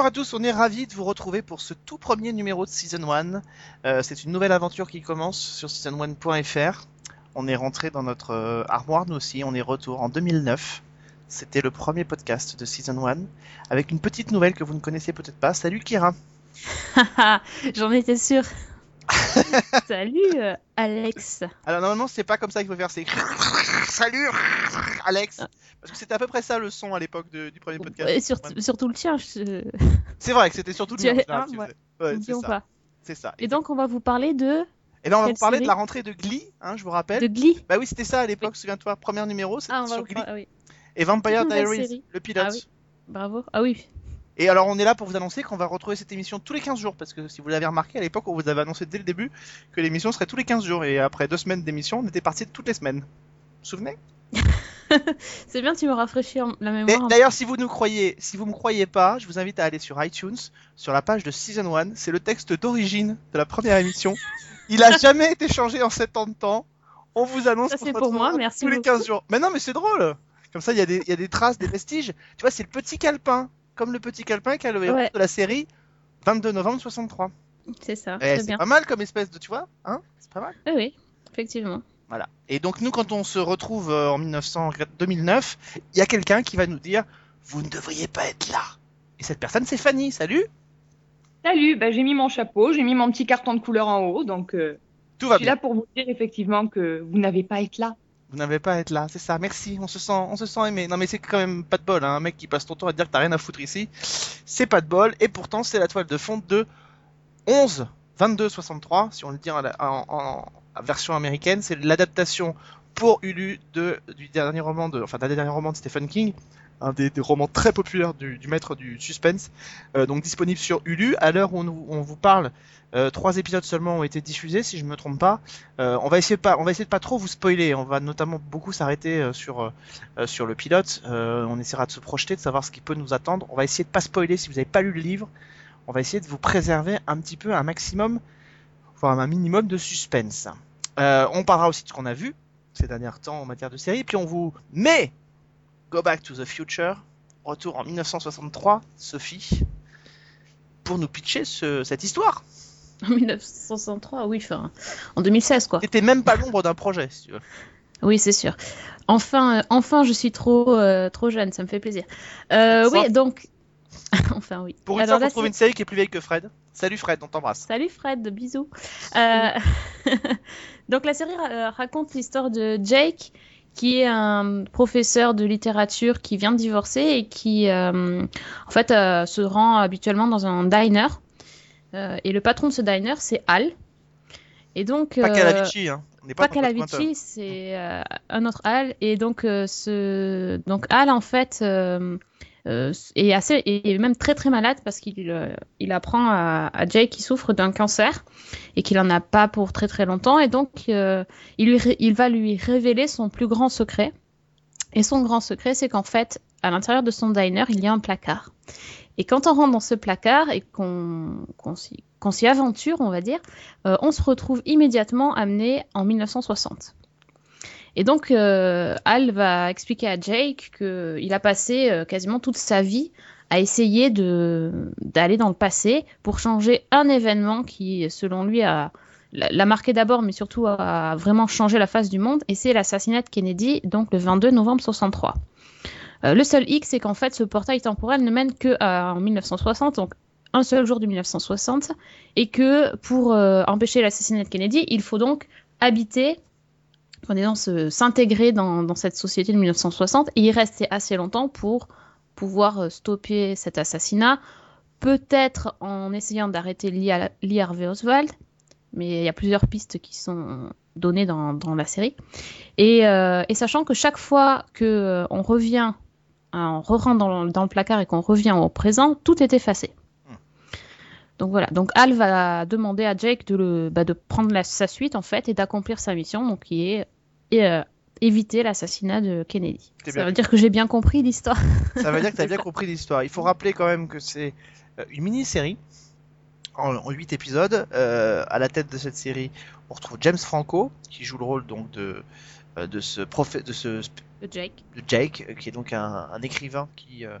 Bonsoir à tous, on est ravis de vous retrouver pour ce tout premier numéro de Season 1. Euh, c'est une nouvelle aventure qui commence sur season1.fr. On est rentré dans notre euh, armoire, nous aussi, on est retour en 2009. C'était le premier podcast de Season 1, avec une petite nouvelle que vous ne connaissez peut-être pas. Salut Kira J'en étais sûre. Salut euh, Alex. Alors normalement c'est pas comme ça qu'il faut faire, c'est Salut Alex Parce que c'était à peu près ça le son à l'époque du premier podcast. Et sur- surtout le tien. je- C'est vrai que c'était surtout le Tu mien, avais en général, un, tu ouais. faisais. Ouais, c'est ça. Et donc on va vous parler de, Et là on va vous parler de la rentrée de Glee, hein, je vous rappelle. de Glee. Bah oui, c'était ça à l'époque, souviens-toi, premier numéro, c'était Ah, on va sur Glee. ah oui. Et Vampire Diaries, série. le pilote. Ah oui. Bravo. Ah oui. Et alors on est là pour vous annoncer qu'on va retrouver cette émission tous les 15 jours, parce que si vous l'avez remarqué à l'époque, on vous avait annoncé dès le début que l'émission serait tous les 15 jours, et après deux semaines d'émission, on était parti de toutes les semaines. Vous vous souvenez? C'est bien, tu me rafraîchis la mémoire. d'ailleurs, si vous nous croyez, si vous me croyez pas, je vous invite à aller sur iTunes, sur la page de Season 1, c'est le texte d'origine de la première émission. Il a jamais été changé en 7 ans de temps. On vous annonce Ça, pour moi, merci tous les beaucoup. 15 jours. Mais non, mais c'est drôle. Comme ça, il y, a des- il y a des traces, des vestiges. Tu vois, c'est le petit calepin, comme le petit calepin qu'a le héros Ouais. de la série 22 novembre 63. C'est ça. Eh, très c'est bien. pas mal comme espèce de, tu vois, hein C'est pas mal. Oui, oui, effectivement. Voilà. Et donc nous, quand on se retrouve euh, en 1900, 2009, il y a quelqu'un qui va nous dire vous ne devriez pas être là. Et cette personne, c'est Fanny. Salut. Salut, bah, j'ai mis mon chapeau, j'ai mis mon petit carton de couleur en haut, donc euh, Tout je va suis bien. là pour vous dire effectivement que vous n'avez pas à être là. Vous n'avez pas à être là, c'est ça. Merci. On se sent, on se sent aimé. Non mais c'est quand même pas de bol, hein. un mec qui passe ton temps à dire que t'as rien à foutre ici. C'est pas de bol. Et pourtant, c'est la toile de fond de 11 22 63, si on le dit en, version américaine, c'est l'adaptation pour Hulu de du dernier roman de, derniers romans de Stephen King, un des, des romans très populaires du, du maître du suspense, euh, donc disponible sur Hulu. À l'heure où on, on vous parle, euh, trois épisodes seulement ont été diffusés, si je me trompe pas. Euh, on va essayer de pas, on va essayer de pas trop vous spoiler. On va notamment beaucoup s'arrêter euh, sur euh, euh, sur le pilote. On essaiera de se projeter, de savoir ce qui peut nous attendre. On va essayer de pas spoiler si vous n'avez pas lu le livre. On va essayer de vous préserver un petit peu un maximum, voire un minimum de suspense. On parlera aussi de ce qu'on a vu ces derniers temps en matière de série. Puis on vous met Go Back to the Future, retour en 1963, Sophie, pour nous pitcher ce- cette histoire. En 1963, oui, enfin, en 2016, quoi. T'étais même pas l'ombre d'un projet, si tu veux. Oui, c'est sûr. Enfin, euh, enfin, je suis trop, euh, trop jeune, ça me fait plaisir. Euh, oui, donc, enfin, oui. Pour une Alors fois, on trouve une série qui est plus vieille que Fred. Salut Fred, on t'embrasse. Salut Fred, bisous. Donc la série ra- raconte l'histoire de Jake, qui est un professeur de littérature qui vient de divorcer et qui, euh, en fait, euh, se rend habituellement dans un diner. Euh, et le patron de ce diner, c'est Al. Et donc, Pas Calavici, hein. On n'est pas. Calavici, c'est un autre Al. Et donc, ce... donc Al, en fait, euh, est, assez, est même très très malade parce qu'il euh, il apprend à, à Jake qu'il souffre d'un cancer et qu'il en a pas pour très très longtemps. Et donc, euh, il, il va lui révéler son plus grand secret. Et son grand secret, c'est qu'en fait, à l'intérieur de son diner, il y a un placard. Et quand on rentre dans ce placard et qu'on qu'on s'y aventure, on va dire, euh, on se retrouve immédiatement amené en 1960. Et donc, euh, Al va expliquer à Jake qu'il a passé euh, quasiment toute sa vie à essayer d'aller dans le passé pour changer un événement qui, selon lui, l'a marqué d'abord, mais surtout a vraiment changé la face du monde, et c'est l'assassinat de Kennedy, donc le 22 novembre 63. Euh, le seul hic, c'est qu'en fait, ce portail temporel ne mène que à- en 1960, donc un seul jour de 1960, et que pour empêcher l'assassinat de Kennedy, il faut donc habiter, disons, se- s'intégrer dans, cette société de 1960 et y rester assez longtemps pour pouvoir euh, stopper cet assassinat, peut-être en essayant d'arrêter Lee, Harvey Oswald, mais il y a plusieurs pistes qui sont données dans, la série. Et, euh, et sachant que chaque fois que euh, revient, hein, on re-rentre dans, le- placard et qu'on revient au présent, tout est effacé. Donc voilà, donc Al va demander à Jake de, bah, prendre sa suite en fait et d'accomplir sa mission, donc qui est et, euh, éviter l'assassinat de Kennedy. Ça veut dire que j'ai bien compris l'histoire. Ça veut dire que tu as bien compris l'histoire. Il faut rappeler quand même que c'est euh, une mini-série en, en 8 épisodes. Euh, à la tête de cette série, on retrouve James Franco, qui joue le rôle donc de, euh, de ce prophète, de ce Jake. de Jake, qui est donc un, un écrivain qui euh,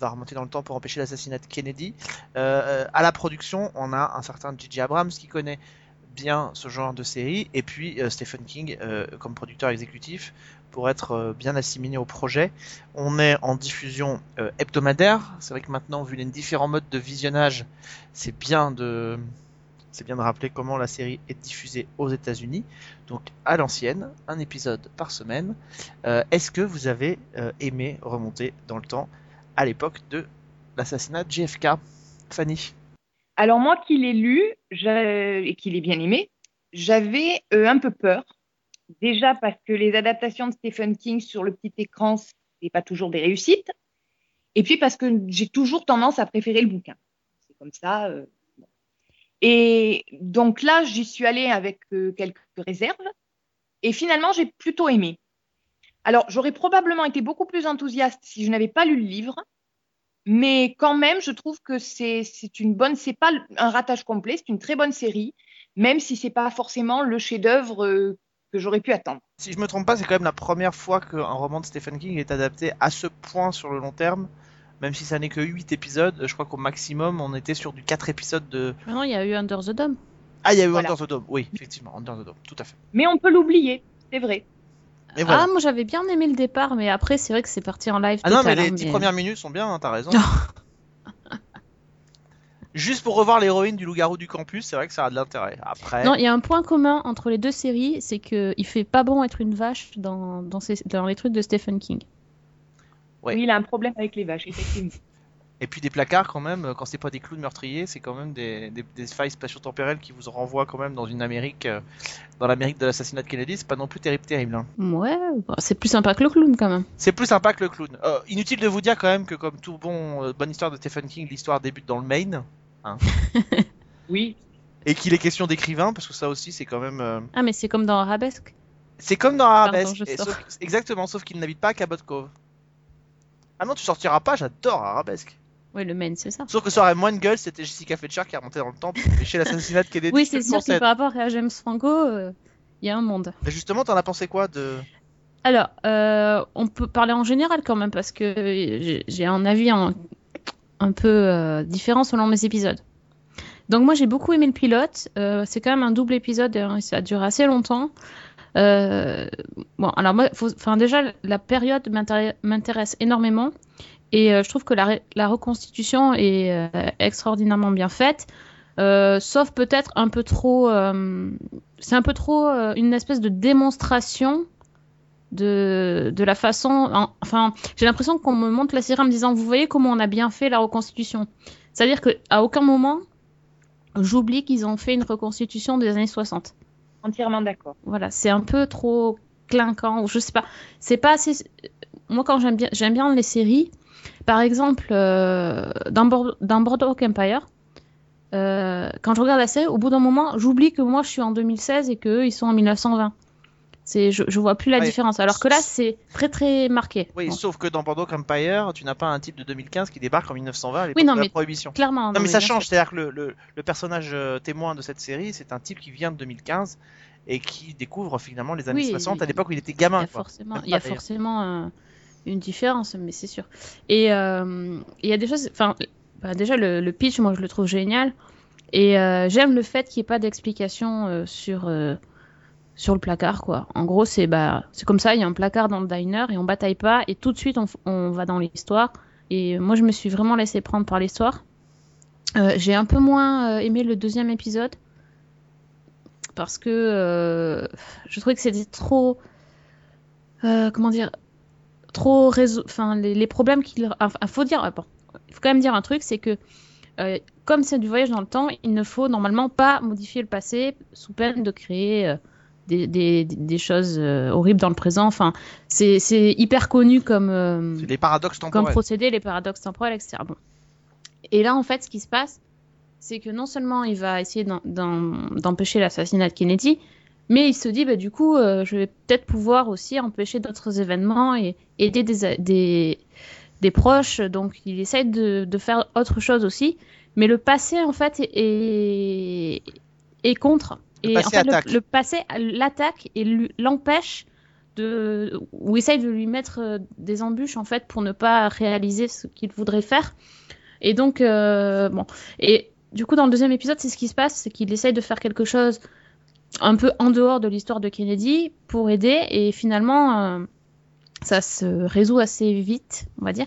va remonter dans le temps pour empêcher l'assassinat de Kennedy. Euh, à la production, on a un certain J.J. Abrams qui connaît ce genre de série, et puis euh, Stephen King euh, comme producteur exécutif pour être euh, bien assimilé au projet. On est en diffusion hebdomadaire. C'est vrai que maintenant, vu les différents modes de visionnage, c'est bien de c'est bien de rappeler comment la série est diffusée aux États-Unis. Donc à l'ancienne, un épisode par semaine. Est-ce que vous avez aimé remonter dans le temps à l'époque de l'assassinat de JFK Fanny? Alors moi qui l'ai lu et qui l'ai bien aimé, j'avais euh, un peu peur. Déjà parce que les adaptations de Stephen King sur le petit écran, c'est pas toujours des réussites. Et puis parce que j'ai toujours tendance à préférer le bouquin. C'est comme ça. euh. Et donc là, j'y suis allée avec euh, quelques réserves. Et finalement, j'ai plutôt aimé. Alors, j'aurais probablement été beaucoup plus enthousiaste si je n'avais pas lu le livre. Mais quand même, je trouve que c'est une bonne, c'est pas un ratage complet, c'est une très bonne série, même si c'est pas forcément le chef-d'œuvre euh, que j'aurais pu attendre. Si je me trompe pas, c'est quand même la première fois qu'un roman de Stephen King est adapté à ce point sur le long terme. Même si ça n'est que 8 épisodes, je crois qu'au maximum on était sur du 4 épisodes de. Maintenant, il y a eu Under the Dome. Ah, il y a eu Voilà. Under the Dome, oui, effectivement, Under the Dome, tout à fait. Mais on peut l'oublier, c'est vrai. Voilà. Ah, moi j'avais bien aimé le départ, mais après, c'est vrai que c'est parti en live. Ah non, mais les hein, 10 mais- premières minutes sont bien, hein, t'as raison. Juste pour revoir l'héroïne du loup-garou du campus, c'est vrai que ça a de l'intérêt. Après, Non, il y a un point commun entre les deux séries, c'est que il fait pas bon être une vache dans, dans, les trucs de Stephen King. Ouais. Oui, il a un problème avec les vaches, effectivement. Et puis des placards quand même, quand c'est pas des clowns meurtriers, c'est quand même des, des, des failles spatio-temporelles qui vous renvoient quand même dans une Amérique, euh, dans l'Amérique de l'assassinat de Kennedy, c'est pas non plus terrible terrible. hein. Ouais, bah, c'est plus sympa que le clown quand même. C'est plus sympa que le clown. Euh, inutile de vous dire quand même que comme tout bon euh, bonne histoire de Stephen King, l'histoire débute dans le Maine Oui, et qu'il est question d'écrivain parce que ça aussi c'est quand même euh, Ah, mais c'est comme dans Arabesque. c'est comme dans Pardon, Arabesque sors. sauf- exactement sauf qu'il n'habite pas à Cabot Cove. Ah non, tu sortiras pas, j'adore Arabesque. Oui, le Maine, c'est ça. Sauf que ça aurait moins de gueule, c'était Jessica Fletcher qui remontait dans le temps pour empêcher l'assassinat de Kennedy. Oui, c'est sûr que par rapport à James Franco, euh, il y a un monde. Mais justement, t'en as pensé quoi de Alors, euh, on peut parler en général quand même, parce que j'ai un avis en- un peu euh, différent selon mes épisodes. Donc moi j'ai beaucoup aimé le pilote, c'est quand même un double épisode, hein, ça dure assez longtemps. Euh, bon, alors moi, faut- déjà la période m'intér- m'intéresse énormément et euh, je trouve que la, reconstitution est euh, extraordinairement bien faite, Euh, sauf peut-être un peu trop, c'est un peu trop une espèce de démonstration de, de la façon. en- enfin, j'ai l'impression qu'on me montre la série en me disant Vous voyez comment on a bien fait la reconstitution C'est-à-dire qu'à aucun moment, j'oublie qu'ils ont fait une reconstitution des années 60. entièrement d'accord. Voilà, c'est un peu trop clinquant, ou je sais pas. C'est pas assez. Moi, quand j'aime bien, j'aime bien les séries, par exemple, euh, dans, Bord- dans Boardwalk Empire, euh, quand je regarde la série, au bout d'un moment, j'oublie que moi je suis en 2016 et qu'eux ils sont en 1920. C'est, je, je vois plus la Ouais. différence. Alors que là, c'est très très marqué. Oui, Bon, sauf que dans Boardwalk Empire, tu n'as pas un type de 2015 qui débarque en 1920 à l'époque Oui, de la prohibition. clairement. Non, mais ça change, c'est-à-dire que le, le, le personnage euh, témoin de cette série, c'est un type qui vient de 2015 et qui découvre finalement les années Oui, 60 à l'époque où il était Il gamin. y a quoi. forcément, Même il y a forcément une différence, mais c'est sûr. Et euh, il y a des choses. Enfin, bah, déjà le, pitch, moi je le trouve génial. Et euh, j'aime le fait qu'il n'y ait pas d'explication euh, sur euh, sur le placard, quoi. En gros, c'est bah comme ça. Il y a un placard dans le diner et on bataille pas et tout de suite on, va dans l'histoire. Et moi, je me suis vraiment laissé prendre par l'histoire. Euh, J'ai un peu moins aimé le deuxième épisode parce que je trouvais que c'était trop euh, comment dire trop résol... enfin les, les problèmes qu'il enfin faut dire bon, il faut quand même dire un truc c'est que euh, comme c'est du voyage dans le temps il ne faut normalement pas modifier le passé sous peine de créer euh, des, des, des choses euh, horribles dans le présent enfin c'est hyper connu comme les paradoxes comme temporels. procédé, les paradoxes temporels, etc. Bon. Et là, en fait, ce qui se passe, c'est que non seulement il va essayer d'empêcher l'assassinat de Kennedy, mais il se dit, bah, du coup, euh, je vais peut-être pouvoir aussi empêcher d'autres événements et aider des, des, des proches, donc il essaye de, de faire autre chose aussi. Mais le passé, en fait, est, est contre. Le et passé en fait, le- attaque. le, passé l'attaque et l'empêche de. ou essaye de lui mettre euh, des embûches, en fait, pour ne pas réaliser ce qu'il voudrait faire. Et donc, euh, bon. Et du coup, dans le deuxième épisode, c'est ce qui se passe c'est qu'il essaye de faire quelque chose un peu en dehors de l'histoire de Kennedy pour aider. Et finalement, euh, ça se résout assez vite, on va dire.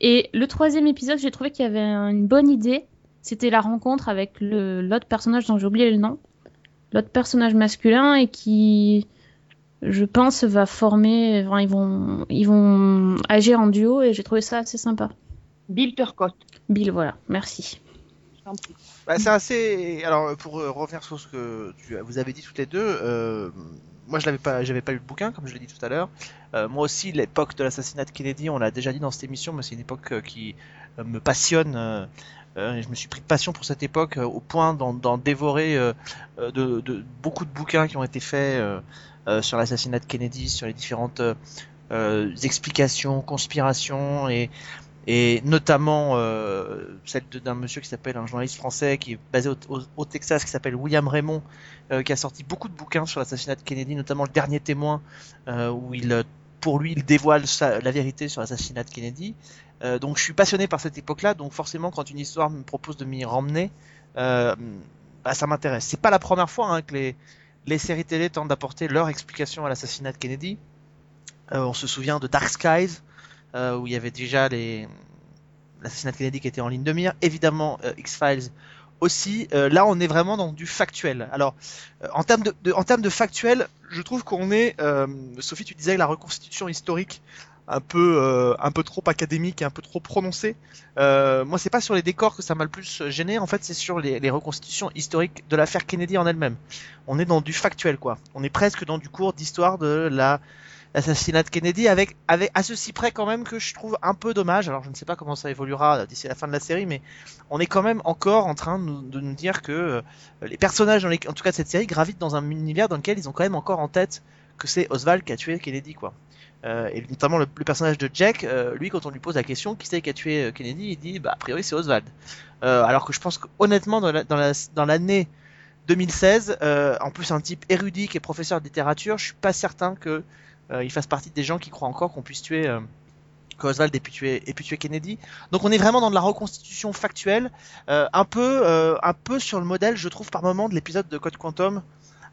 Et le troisième épisode, j'ai trouvé qu'il y avait une bonne idée. C'était la rencontre avec le- l'autre personnage dont j'ai oublié le nom. L'autre personnage masculin et qui, je pense, va former. Enfin, ils, vont, ils vont agir en duo et j'ai trouvé ça assez sympa. Bill Turcotte. Bill, voilà, merci. Bah, c'est assez. Alors, pour euh, revenir sur ce que vous avez dit toutes les deux, euh, moi je l'avais pas, j'avais pas lu le bouquin, comme je l'ai dit tout à l'heure. Euh, moi aussi, l'époque de l'assassinat de Kennedy, on l'a déjà dit dans cette émission, mais c'est une époque euh, qui euh, me passionne. je me suis pris de passion pour cette époque au point d'en dévorer de, de- beaucoup de bouquins qui ont été faits sur l'assassinat de Kennedy, sur les différentes explications, conspirations et et notamment euh, celle d'un monsieur qui s'appelle un journaliste français qui est basé au, Texas qui s'appelle William Raymond euh, qui a sorti beaucoup de bouquins sur l'assassinat de Kennedy notamment le dernier témoin euh, où il pour lui il dévoile la vérité sur l'assassinat de Kennedy. Donc je suis passionné par cette époque là donc forcément quand une histoire me propose de m'y ramener bah, ça m'intéresse. C'est pas la première fois hein, que les séries télé tentent d'apporter leur explication à l'assassinat de Kennedy. On se souvient de Dark Skies euh, où il y avait déjà l'assassinat de Kennedy qui était en ligne de mire, évidemment euh, X-Files aussi. Euh, là, on est vraiment dans du factuel. Alors, en termes de, factuel, je trouve qu'on est, Sophie, tu disais la reconstitution historique un peu, un peu trop académique un peu trop prononcée. Euh, moi, c'est pas sur les décors que ça m'a le plus gêné. En fait, c'est sur les reconstitutions historiques de l'affaire Kennedy en elle-même. On est dans du factuel, quoi. On est presque dans du cours d'histoire de la l'assassinat de Kennedy avec, avec à ceci près quand même que je trouve un peu dommage. Alors je ne sais pas comment ça évoluera d'ici la fin de la série, mais on est quand même encore en train de nous, dire que euh, les personnages, dans les, en tout cas de cette série, gravitent dans un univers dans lequel ils ont quand même encore en tête que c'est Oswald qui a tué Kennedy, quoi. Euh, et notamment le, personnage de Jack, euh, lui, quand on lui pose la question qui c'est qui a tué euh, Kennedy, il dit bah a priori c'est Oswald. Euh, alors que je pense qu'honnêtement dans la, dans la, dans l'année 2016, euh, en plus un type érudit qui est professeur de littérature, je suis pas certain que il fasse partie des gens qui croient encore qu'on puisse tuer euh, que Oswald ait pu tuer, Kennedy. Donc on est vraiment dans de la reconstitution factuelle, euh, un peu euh, un peu sur le modèle, je trouve par moment de l'épisode de Code Quantum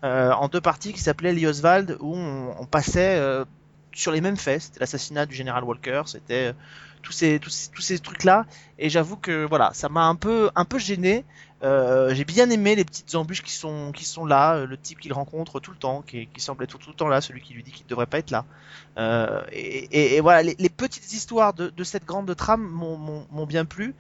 euh, en deux parties qui s'appelait Lee Oswald où on, passait euh, sur les mêmes faits, c'était l'assassinat du général Walker, c'était euh, tous ces tous tous ces trucs là et j'avoue que voilà, ça m'a un peu un peu gêné. Euh, j'ai bien aimé les petites embûches qui sont qui sont là, euh, le type qu'il rencontre tout le temps, qui, qui semble être tout, le temps là, celui qui lui dit qu'il ne devrait pas être là. Euh, et, et- voilà, les, les petites histoires de, de cette grande trame m'ont- bien plu.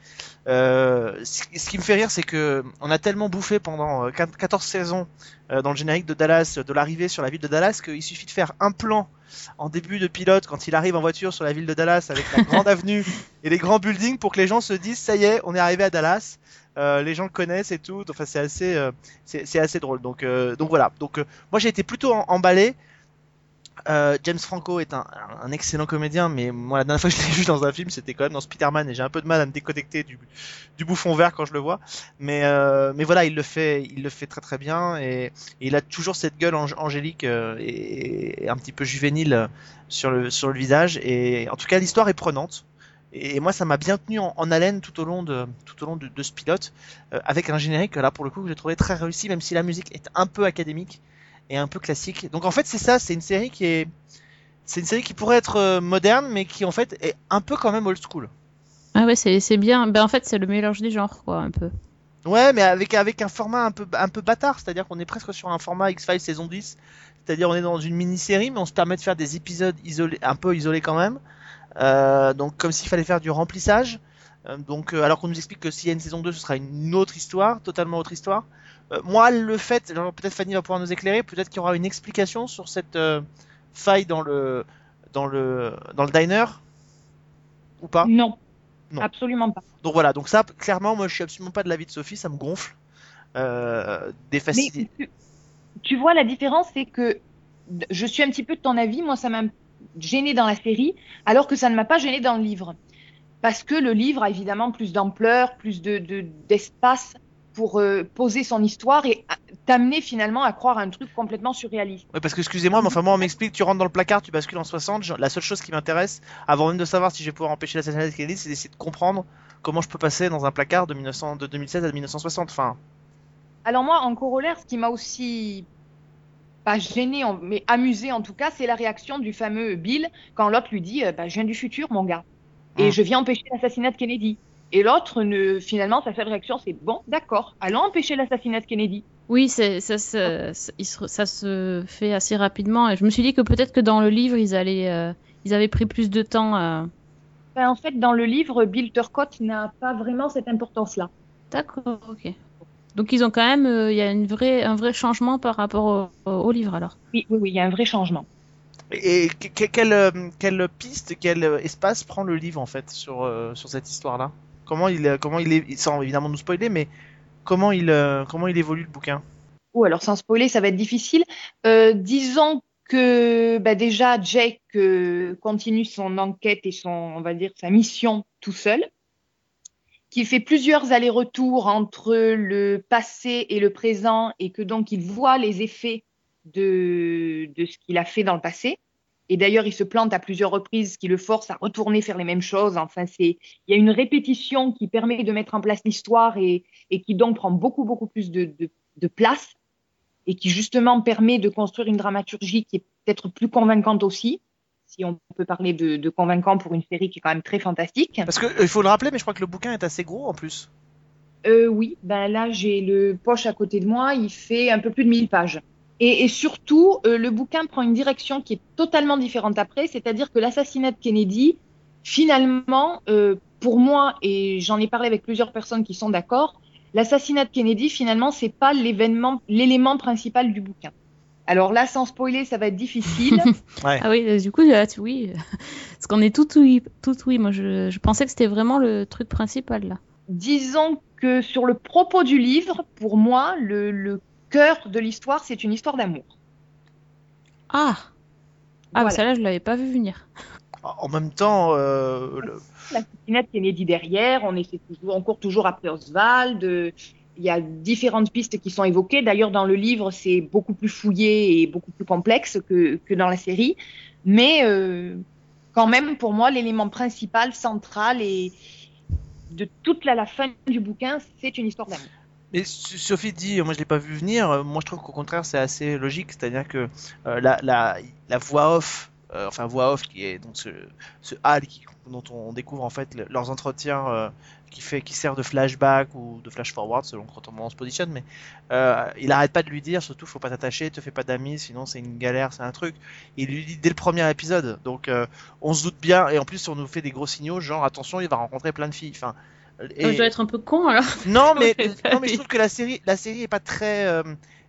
Euh, ce, qui me fait rire, c'est que on a tellement bouffé pendant euh, 14 saisons euh, dans le générique de Dallas de l'arrivée sur la ville de Dallas qu'il suffit de faire un plan en début de pilote quand il arrive en voiture sur la ville de Dallas avec la grande avenue et les grands buildings pour que les gens se disent ça y est, on est arrivé à Dallas. Euh, les gens le connaissent et tout. Enfin, c'est assez, euh, c'est assez drôle. Donc, euh, donc voilà. Donc, moi, j'ai été plutôt emballé. James Franco est un, excellent comédien, mais moi, la dernière fois que je l'ai vu dans un film, c'était quand même dans Spider-Man, et j'ai un peu de mal à me déconnecter du, bouffon vert quand je le vois. Mais, mais voilà, il le fait, il le fait très très bien, et, il a toujours cette gueule ang- angélique et, et un petit peu juvénile sur le sur le visage. Et en tout cas, l'histoire est prenante. Et moi, ça m'a bien tenu en, en haleine tout au long de tout au long de, de ce pilote, euh, avec un générique là pour le coup que j'ai trouvé très réussi, même si la musique est un peu académique et un peu classique. Donc en fait, c'est ça, c'est une série qui est c'est une série qui pourrait être euh, moderne, mais qui en fait est un peu quand même old school. Ah ouais, c'est c'est bien. Ben, en fait, c'est le mélange des genres, quoi, un peu. Ouais, mais avec avec un format un peu un peu bâtard, c'est-à-dire qu'on est presque sur un format X-Files saison 10, c'est-à-dire on est dans une mini-série, mais on se permet de faire des épisodes isolés, un peu isolés quand même. Euh, donc comme s'il fallait faire du remplissage. Euh, donc euh, alors qu'on nous explique que s'il y a une saison 2, ce sera une autre histoire, totalement autre histoire. Moi, le fait, alors, peut-être Fanny va pouvoir nous éclairer, peut-être qu'il y aura une explication sur cette faille dans le dans le dans le diner ou pas? Non. Non. Absolument pas. Donc voilà, donc ça, clairement, moi, je suis absolument pas de l'avis de Sophie, ça me gonfle. Euh, des facilités. tu, tu vois, la différence, c'est que je suis un petit peu de ton avis. Moi, ça m'a gêné dans la série, alors que ça ne m'a pas gêné dans le livre. parce que le livre a évidemment plus d'ampleur, plus de de- d'espace pour euh, poser son histoire et t'amener finalement à croire à un truc complètement surréaliste. Ouais, parce que excusez-moi, mais enfin moi on m'explique, tu rentres dans le placard, tu bascules en 60, je- la seule chose qui m'intéresse, avant même de savoir si je vais pouvoir empêcher l'assassinat de Kennedy, c'est d'essayer de comprendre comment je peux passer dans un placard de, 1900, de 2016 à 1960. Enfin, Alors moi, en corollaire, ce qui m'a aussi pas gêné, mais amusé en tout cas, c'est la réaction du fameux Bill quand l'autre lui dit euh, bah, "Je viens du futur, mon gars, et Mm. je viens empêcher l'assassinat de Kennedy." Et l'autre, ne... finalement, sa seule réaction, c'est "Bon, d'accord, allons empêcher l'assassinat de Kennedy." Oui, c'est, ça, se- ça- ça se fait assez rapidement. Et je me suis dit que peut-être que dans le livre, ils, allaient, euh, ils avaient pris plus de temps. à- Ben, en fait, dans le livre, Bill Turcotte n'a pas vraiment cette importance-là. D'accord, ok. Donc ils ont quand même, euh, il y a une vraie, un vrai changement par rapport au, au livre alors. Oui, oui, oui, il y a un vrai changement. et, et que- que- quelle, euh, quelle piste, quel euh, espace prend le livre en fait sur, euh, sur cette histoire-là? Comment il, comment il est, sans évidemment nous spoiler, mais comment il, euh, comment il évolue le bouquin? Ou alors sans spoiler, ça va être difficile. Euh, disons que bah, déjà Jake euh, continue son enquête et son, on va dire, sa mission tout seul, qu'il fait plusieurs allers-retours entre le passé et le présent et que donc il voit les effets de, de ce qu'il a fait dans le passé. Et d'ailleurs, il se plante à plusieurs reprises, ce qui le force à retourner faire les mêmes choses. Enfin, c'est, il y a une répétition qui permet de mettre en place l'histoire et, et qui donc prend beaucoup, beaucoup plus de, de, de place et qui justement permet de construire une dramaturgie qui est peut-être plus convaincante aussi, si on peut parler de, de convaincant pour une série qui est quand même très fantastique. Parce que euh, faut le rappeler, mais je crois que le bouquin est assez gros en plus. Euh, oui, ben là j'ai le poche à côté de moi, il fait un peu plus de 1000 pages. Et, et surtout, euh, le bouquin prend une direction qui est totalement différente après, c'est-à-dire que l'assassinat de Kennedy, finalement, euh, pour moi, et j'en ai parlé avec plusieurs personnes qui sont d'accord, l'assassinat de Kennedy, finalement, c'est pas l'événement, l'élément principal du bouquin. Alors là, sans spoiler, ça va être difficile. Ouais. Ah oui, euh, du coup, là, tu- oui, parce qu'on est tout oui, tout oui. Moi, je, je pensais que c'était vraiment le truc principal là. Disons que sur le propos du livre, pour moi, le, le cœur de l'histoire, c'est une histoire d'amour. Ah, ah, bah, Voilà. celle-là, je l'avais pas vu venir. En même temps, euh, le- l'assassinat de Kennedy derrière, on, essaie toujours, on court toujours après Oswald. Il y a différentes pistes qui sont évoquées. D'ailleurs, dans le livre, c'est beaucoup plus fouillé et beaucoup plus complexe que, que dans la série. Mais euh, quand même, pour moi, l'élément principal, central et de toute la, fin du bouquin, c'est une histoire d'amour. Mais Sophie dit, moi je l'ai pas vu venir. euh, Moi je trouve qu'au contraire c'est assez logique, c'est-à-dire que euh, la, la, voix off, enfin voix off qui est donc ce, ce dont on découvre en fait le- leurs entretiens, qui fait, qui sert de flashback ou de flash forward selon comment on se positionne, mais euh, il arrête pas de lui dire, surtout faut pas t'attacher, te fais pas d'amis, sinon c'est une galère, c'est un truc. Il lui dit dès le premier épisode, donc euh, on se doute bien, et en plus on nous fait des gros signaux, genre attention il va rencontrer plein de filles, enfin. et- Euh, Je dois être un peu con alors. non, mais, non, mais je trouve que la série, la série est pas très, euh,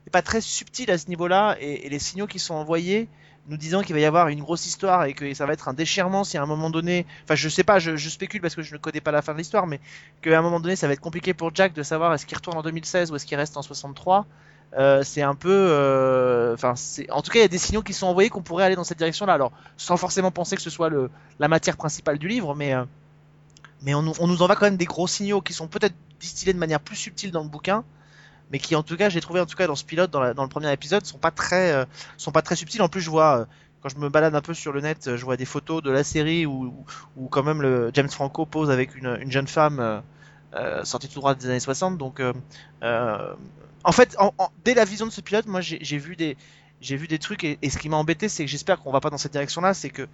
est pas très subtile à ce niveau-là, et, et les signaux qui sont envoyés nous disant qu'il va y avoir une grosse histoire et que ça va être un déchirement si à un moment donné, enfin je sais pas, je, je spécule parce que je ne connais pas la fin de l'histoire, mais qu'à un moment donné ça va être compliqué pour Jack de savoir est-ce qu'il retourne en 2016 ou est-ce qu'il reste en 63. Euh, c'est un peu, euh, enfin, en tout cas, il y a des signaux qui sont envoyés qu'on pourrait aller dans cette direction-là. Alors, sans forcément penser que ce soit la matière principale du livre, mais, euh, mais on, on nous envoie quand même des gros signaux qui sont peut-être distillés de manière plus subtile dans le bouquin, mais qui, en tout cas, j'ai trouvé en tout cas dans ce pilote, dans, le premier épisode, sont pas très, euh, sont pas très subtils. En plus, je vois, euh, quand je me balade un peu sur le net, euh, je vois des photos de la série où, où, quand même James Franco pose avec une, une jeune femme sortie tout droit des années 60. Donc, en fait, dès la vision de ce pilote, moi, j'ai vu des, j'ai vu des trucs et, et ce qui m'a embêté, c'est que j'espère qu'on va pas dans cette direction-là, c'est que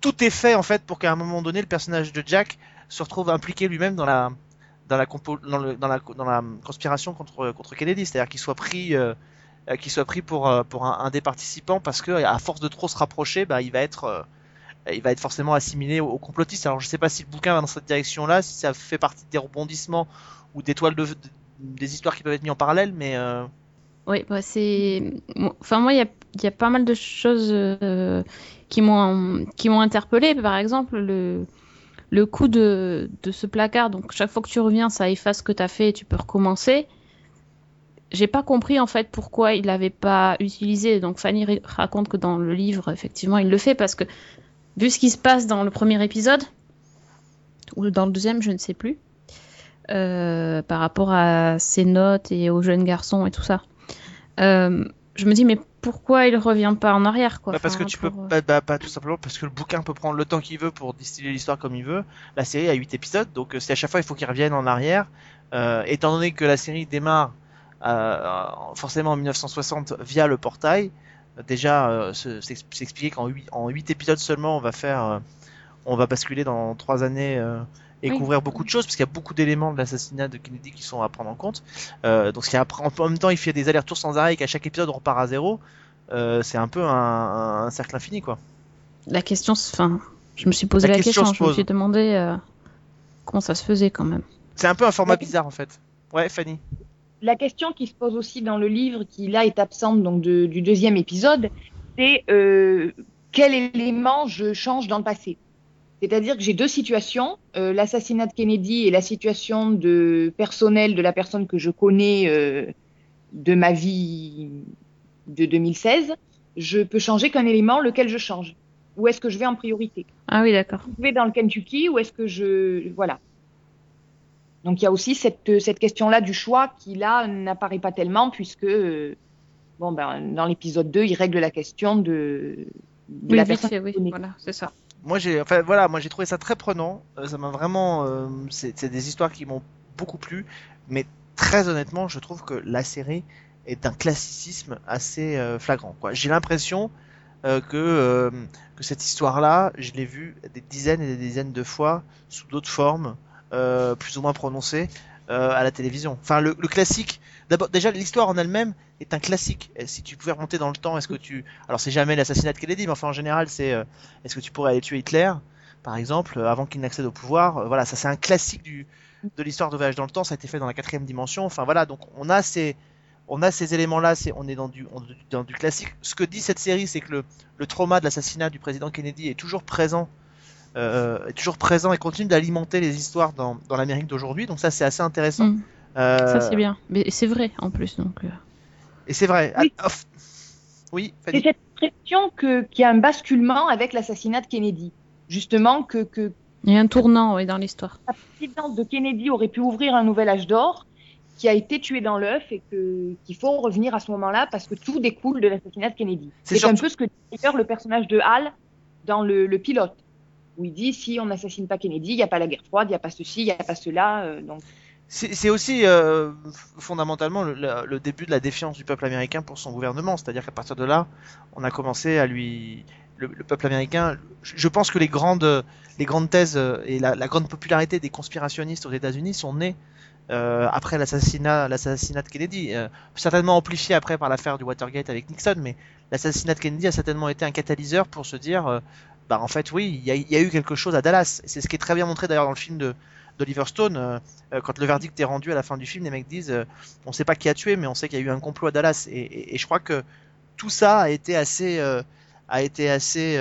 tout est fait en fait pour qu'à un moment donné, le personnage de Jack se retrouve impliqué lui-même dans la dans la, conspiration contre contre Kennedy, c'est-à-dire qu'il soit pris euh, qu'il soit pris pour euh, pour un, des participants parce que à force de trop se rapprocher, bah il va être euh, il va être forcément assimilé au, au complotiste. Alors je sais pas si le bouquin va dans cette direction-là, si ça fait partie des rebondissements ou des histoires qui peuvent être mises en parallèle, mais Oui, bah c'est. Enfin, moi, il y a, y a pas mal de choses qui m'ont qui m'ont interpellé. Par exemple, le, le coup de, de ce placard. Donc, chaque fois que tu reviens, ça efface ce que tu as fait et tu peux recommencer. J'ai pas compris en fait pourquoi il l'avait pas utilisé. Donc, Fanny raconte que dans le livre, effectivement, il le fait parce que vu ce qui se passe dans le premier épisode, ou dans le deuxième, je ne sais plus, euh, par rapport à ses notes et aux jeunes garçons et tout ça. Euh, je me dis, mais pourquoi il revient pas en arrière quoi Bah, parce que tu peux pour, euh, bah, bah, bah, tout simplement parce que le bouquin peut prendre le temps qu'il veut pour distiller l'histoire comme il veut. La série a 8 épisodes, donc euh, c'est à chaque fois il faut qu'il revienne en arrière. Euh, étant donné que la série démarre euh, forcément en 1960 via le portail, déjà euh, se- s'ex- s'expliquer qu'en 8, en 8 épisodes seulement on va faire on va basculer dans 3 années et Oui. couvrir beaucoup de choses parce qu'il y a beaucoup d'éléments de l'assassinat de Kennedy qui sont à prendre en compte. Euh, donc ce qui en même temps il fait des allers-retours sans arrêt et qu'à chaque épisode on repart à zéro. Euh, c'est un peu un, un cercle infini quoi. La question, enfin, je me suis posé La la, question question, se je me suis demandé euh, comment ça se faisait quand même. C'est un peu un format bizarre en fait. Ouais, Fanny. La question qui se pose aussi dans le livre, qui là est absente donc de- du deuxième épisode, c'est euh, quel élément je change dans le passé. C'est-à-dire que j'ai deux situations, euh, l'assassinat de Kennedy et la situation de personnelle de la personne que je connais euh, de ma vie de 2016. Je peux changer qu'un élément, lequel je change. Où est-ce que je vais en priorité? Ah oui, d'accord. je vais dans le Kentucky ou est-ce que je voilà donc il y a aussi cette, cette question-là du choix qui là n'apparaît pas tellement puisque euh, bon ben dans l'épisode 2 il règle la question de, de Oui, la personne fait, oui, voilà, c'est ça. Moi j'ai, enfin voilà, j'ai trouvé ça très prenant. Euh, ça vraiment, euh, c'est des histoires qui m'ont beaucoup plu. Mais très honnêtement, je trouve que la série est d'un classicisme assez euh, flagrant. J'ai l'impression que cette histoire-là, je l'ai vue des dizaines et des dizaines de fois sous d'autres formes, plus ou moins prononcées, euh, à la télévision. Enfin, le, classique. D'abord, déjà l'histoire en elle-même est un classique. Si tu pouvais remonter dans le temps, est-ce que tu, alors c'est jamais l'assassinat de Kennedy, mais enfin en général c'est euh, est-ce que tu pourrais aller tuer Hitler, par exemple, euh, avant qu'il n'accède au pouvoir? Voilà, ça c'est un classique de l'histoire de voyage dans le temps. Ça a été fait dans la quatrième dimension. Enfin voilà, donc on a ces, on a ces éléments-là. C'est, on est dans du, dans du classique. Ce que dit cette série, c'est que le, le trauma de l'assassinat du président Kennedy est toujours présent, est toujours présent et continue d'alimenter les histoires dans, dans l'Amérique d'aujourd'hui. Donc ça c'est assez intéressant. Mm. Euh, Ça, c'est bien. Mais c'est vrai, en plus, donc... euh, Et c'est vrai. Oui. Ah, oui, c'est Fanny. cette impression que qu'il y a un basculement avec l'assassinat de Kennedy justement que que Il y a un tournant, oui, dans l'histoire. la présidence de Kennedy aurait pu ouvrir un nouvel âge d'or qui a été tué dans l'œuf et qu'il faut revenir à ce moment-là parce que tout découle de l'assassinat de Kennedy. C'est un peu ce que dit d'ailleurs le personnage de Hal dans le, le pilote où il dit si on n'assassine pas Kennedy, il n'y a pas la guerre froide, il n'y a pas ceci, il n'y a pas cela. euh, donc C'est aussi euh, fondamentalement le, début de la défiance du peuple américain pour son gouvernement. C'est-à-dire qu'à partir de là, on a commencé à lui. Le, le peuple américain. Je pense que les grandes, les grandes thèses euh, et la, grande popularité des conspirationnistes aux États-Unis sont nées après l'assassinat, de Kennedy. Certainement amplifié après par l'affaire du Watergate avec Nixon, mais l'assassinat de Kennedy a certainement été un catalyseur pour se dire, bah en fait oui, il y a, eu quelque chose à Dallas. C'est ce qui est très bien montré d'ailleurs dans le film d'Oliver Stone. euh, euh, quand le verdict est rendu à la fin du film, les mecs disent euh, on sait pas qui a tué, mais on sait qu'il y a eu un complot à Dallas. Et, je crois que tout ça a été assez, euh, assez,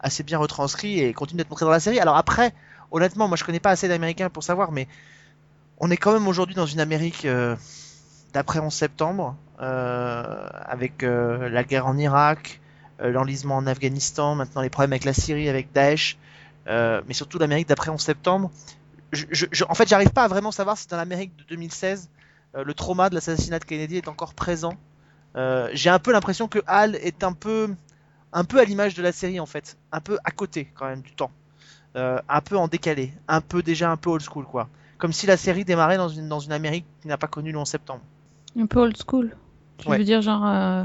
assez bien retranscrit et continue d'être montré dans la série. Alors après, honnêtement, moi je connais pas assez d'Américains pour savoir, mais on est quand même aujourd'hui dans une Amérique d'après 11 septembre, avec la guerre en Irak, l'enlisement en Afghanistan, maintenant les problèmes avec la Syrie, avec Daesh, euh, mais surtout l'Amérique d'après 11 septembre je, je- je- en fait, j'arrive pas à vraiment savoir si dans l'Amérique de 2016, euh, le trauma de l'assassinat de Kennedy est encore présent. Euh, J'ai un peu l'impression que Hal est un peu, un peu à l'image de la série en fait, un peu à côté quand même du temps, Euh, un peu en décalé, un peu déjà un peu old school quoi, comme si la série démarrait dans une dans une Amérique qui n'a pas connu le 11 septembre. Un peu old school. Tu Ouais. veux dire, genre, euh,